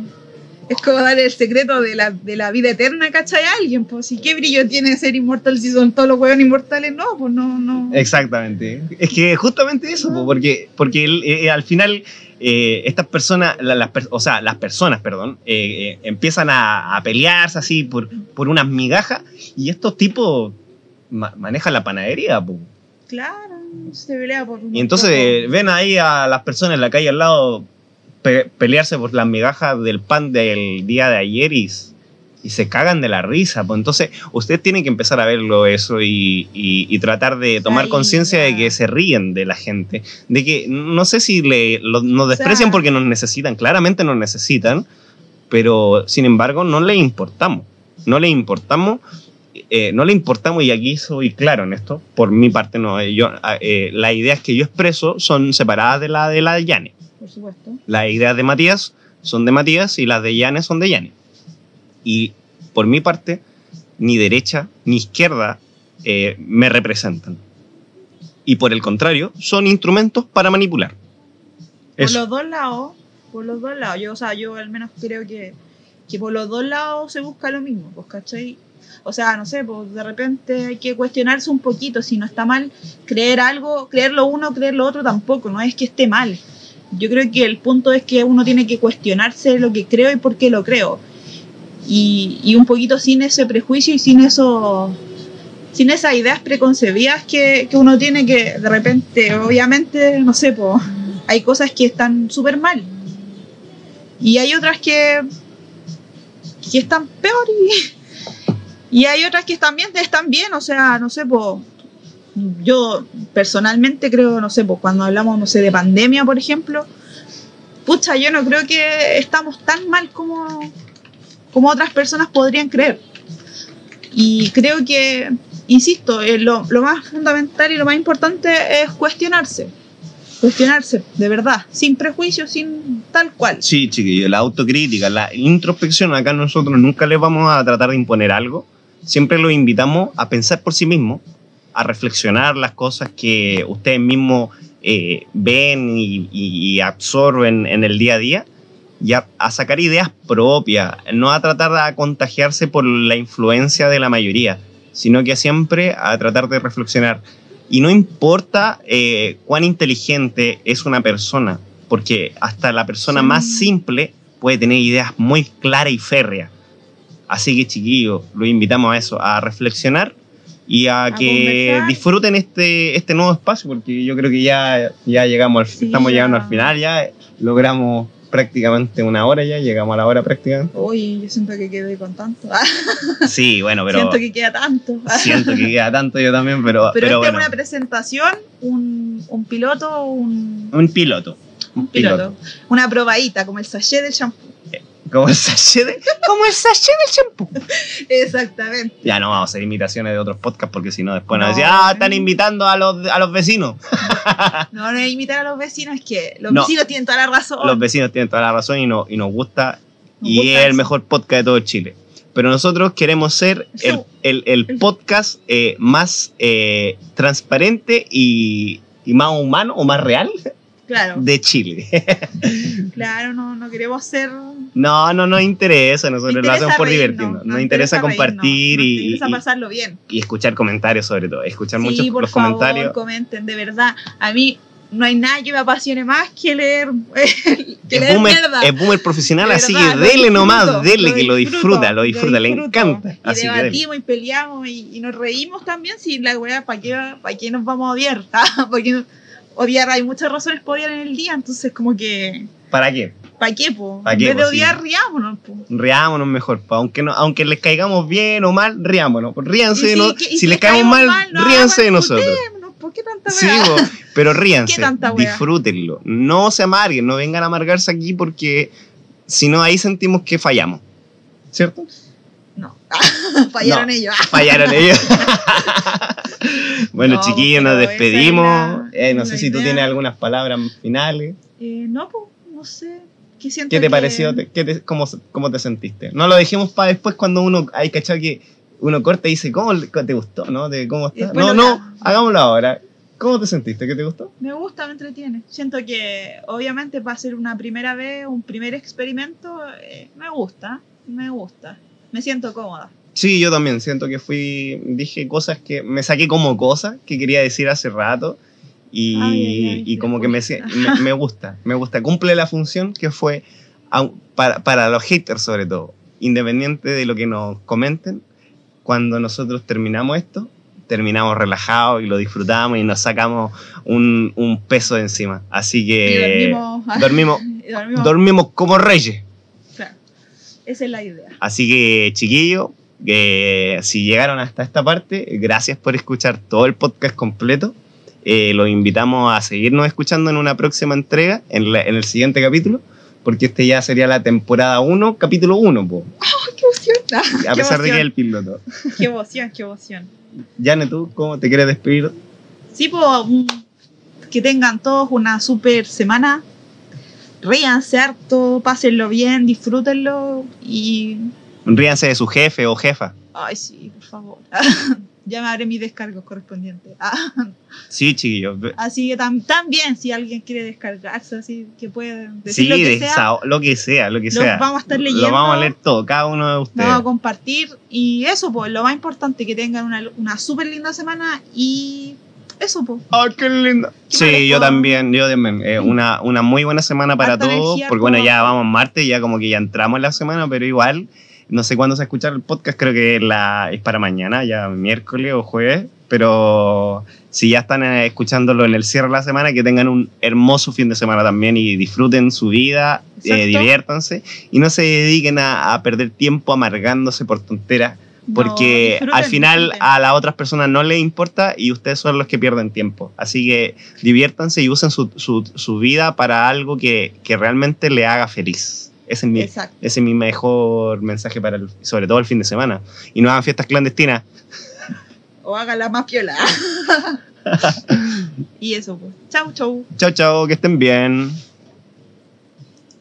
Es como darle el secreto de la, de la vida eterna, ¿cachai? A alguien, pues. ¿Y qué brillo tiene ser inmortal si son todos los huevos inmortales? No, pues no, no. Exactamente. Es que justamente eso, po, porque, porque el- eh, al final eh, estas personas, la- las, o sea, las personas, perdón, eh, eh, empiezan a, a pelearse así por, por unas migajas y estos tipos ma- manejan la panadería. po. Claro, se pelea por. Y entonces eh, ven ahí a las personas en la calle al lado pe- pelearse por las migajas del pan del día de ayer y, y se cagan de la risa. Pues entonces, usted tiene que empezar a verlo eso y, y- y tratar de tomar conciencia de que se ríen de la gente. De que no sé si le, lo- nos sea- desprecian porque nos necesitan, claramente nos necesitan, pero sin embargo no le importamos. No le importamos. eh, no le importamos, y aquí soy claro en esto, por mi parte, no, yo, eh, las ideas que yo expreso son separadas de la de la de Yane. Por supuesto. Las ideas de Matías son de Matías y las de Yane son de Yane. Y por mi parte, ni derecha ni izquierda eh, me representan. Y por el contrario, son instrumentos para manipular. Por los dos lados, por los dos lados. Yo, o sea, yo al menos creo que, que por los dos lados se busca lo mismo, pues, ¿cachai? O sea, no sé, pues de repente hay que cuestionarse un poquito si no está mal creer algo, creer lo uno, creer lo otro tampoco, no es que esté mal. Yo creo que el punto es que uno tiene que cuestionarse lo que creo y por qué lo creo. Y, y un poquito sin ese prejuicio y sin eso sin esas ideas preconcebidas que, que uno tiene que de repente, obviamente, no sé, pues hay cosas que están súper mal. Y hay otras que, que están peor y, y hay otras que también están bien, o sea, no sé, pues yo personalmente creo, no sé, pues cuando hablamos, no sé, de pandemia, por ejemplo, pucha, yo no creo que estamos tan mal como, como otras personas podrían creer. Y creo que, insisto, eh, lo, lo más fundamental y lo más importante es cuestionarse. Cuestionarse, de verdad, sin prejuicios, sin tal cual. Sí, chiquillos, la autocrítica, la introspección, acá nosotros nunca les vamos a tratar de imponer algo, siempre los invitamos a pensar por sí mismos, a reflexionar las cosas que ustedes mismos eh, ven y, absorben en el día a día y a, a sacar ideas propias, no a tratar de contagiarse por la influencia de la mayoría, sino que siempre a tratar de reflexionar. Y no importa eh, cuán inteligente es una persona, porque hasta la persona Sí. más simple puede tener ideas muy claras y férreas. Así que chiquillos, los invitamos a eso, a reflexionar y a, A que conversar. disfruten este, este nuevo espacio, porque yo creo que ya, ya llegamos, al, Sí, estamos ya. llegando al final, ya logramos prácticamente una hora ya, llegamos a la hora prácticamente. Uy, yo siento que quedé con tanto. Sí, bueno, pero siento que queda tanto. siento que queda tanto yo también, pero, Pero, pero, esta bueno, es una presentación, un, un piloto, un, un piloto. un piloto. Una probadita, como el sachet del shampoo. Como el sachet, de- como el sachet del champú. Exactamente. Ya no vamos a hacer imitaciones de otros podcasts porque si no después nos No. decían, ah, están invitando a los, a los vecinos. No, no es imitar a los vecinos, es que los No. vecinos tienen toda la razón. Los vecinos tienen toda la razón y, no, y nos gusta Nos y gusta es el mejor podcast de todo Chile. Pero nosotros queremos ser el- el El- podcast eh, más eh, transparente y, y más humano o más real Claro, de Chile. claro, no, no queremos ser. No, no nos interesa, nosotros lo interesa hacemos por reírnos, divertirnos. Nos, interesa, compartir nos y, interesa y- pasarlo bien. y escuchar comentarios sobre todo. Escuchar Sí, muchos por los favor, comentarios. comenten, de verdad. A mí no hay nada que me apasione más que leer, que Es leer boomer, mierda. es boomer profesional, así que lo dele nomás, dele lo que lo disfruta, lo disfruta, le encanta. Y Así debatimos y peleamos y, y nos reímos también. Si la weá, ¿para qué, pa' qué nos vamos a odiar? Porque odiar, hay muchas razones para odiar en el día, entonces, como que, ¿Para qué? ¿para qué, po? ¿Pa' en qué, de po? Sí. odiar, riámonos, po. Riámonos mejor, pa, aunque no, aunque les caigamos bien o mal, riámonos. pues, Ríanse, de si- no- que- y si les caemos caemos mal, no ríanse de nosotros. ¿Por qué tanta Sí, bo, pero ríanse, disfrútenlo. No se amarguen, no vengan a amargarse aquí porque si no ahí sentimos que fallamos. ¿Cierto? No, fallaron No. ellos. Fallaron ellos. bueno, No, chiquillos, nos despedimos. la- Eh, no sé si tú tienes algunas palabras finales. Eh, no, pues, no sé. ¿Qué, siento ¿Qué te que- pareció? ¿Te- qué te- cómo, cómo te sentiste? No lo dejemos para después cuando uno, hay cachado que uno corta y dice, ¿cómo te gustó? ¿No? ¿De cómo está? después No, no, hagámoslo ahora. ¿Cómo te sentiste? ¿Qué te gustó? Me gusta, me entretiene. Siento que obviamente va a ser una primera vez, un primer experimento. eh, me gusta, me gusta. Me siento cómoda. Sí, yo también siento que fui, dije cosas que me saqué como cosas que quería decir hace rato y, Ay, ay, y como que me, me, me gusta, me gusta, cumple la función que fue para, para los haters sobre todo, independiente de lo que nos comenten, cuando nosotros terminamos esto, terminamos relajados y lo disfrutamos y nos sacamos un, un peso de encima. Así Y que dormimos, dormimos, y dormimos- dormimos como reyes. claro. Esa es la idea. Así que, chiquillos, que si llegaron hasta esta parte, gracias por escuchar todo el podcast completo. Eh, los invitamos a seguirnos escuchando en una próxima entrega, en, la- en el siguiente capítulo, porque este ya sería la temporada 1, capítulo 1, po, ¡Qué emoción! a Qué pesar de que es el piloto. ¡Qué emoción, qué emoción! Yane, ¿tú cómo te quieres despedir? Sí, pues, que tengan todos una super semana. Ríanse harto, pásenlo bien, disfrútenlo y. Ríanse de su jefe o jefa. Ay, sí, por favor. ya me haré mis descargos correspondientes. Ah, Sí, chiquillos. así que tam- también, si alguien quiere descargarse, así que pueden decir Sí, lo que de sea, lo que sea, lo que lo sea. vamos a estar Lo leyendo. vamos a leer todo, cada uno de ustedes. Vamos a compartir. Y eso, pues, lo más importante, que tengan una, una súper linda semana. Y eso, pues. ¡Ay, qué lindo! Qué Sí, yo también, yo también. Eh, una, una muy buena semana para Harta todos, energía, porque bueno, ya vamos martes, ya como que ya entramos en la semana, pero igual, no sé cuándo se escucha el podcast, creo que la, es para mañana, ya miércoles o jueves, pero si ya están eh, escuchándolo en el cierre de la semana, que tengan un hermoso fin de semana también y disfruten su vida, eh, diviértanse y no se dediquen a, a perder tiempo amargándose por tonteras porque No, al final a las otras personas no les importa y ustedes son los que pierden tiempo. Así que diviértanse y usen su, su- su vida para algo que, que realmente le haga feliz. Ese es mi, Exacto. ese es mi mejor mensaje para el- sobre todo el fin de semana. Y no hagan fiestas clandestinas. O hágala más piola. y eso, pues. Chau, chau. Chao, chao, que estén bien.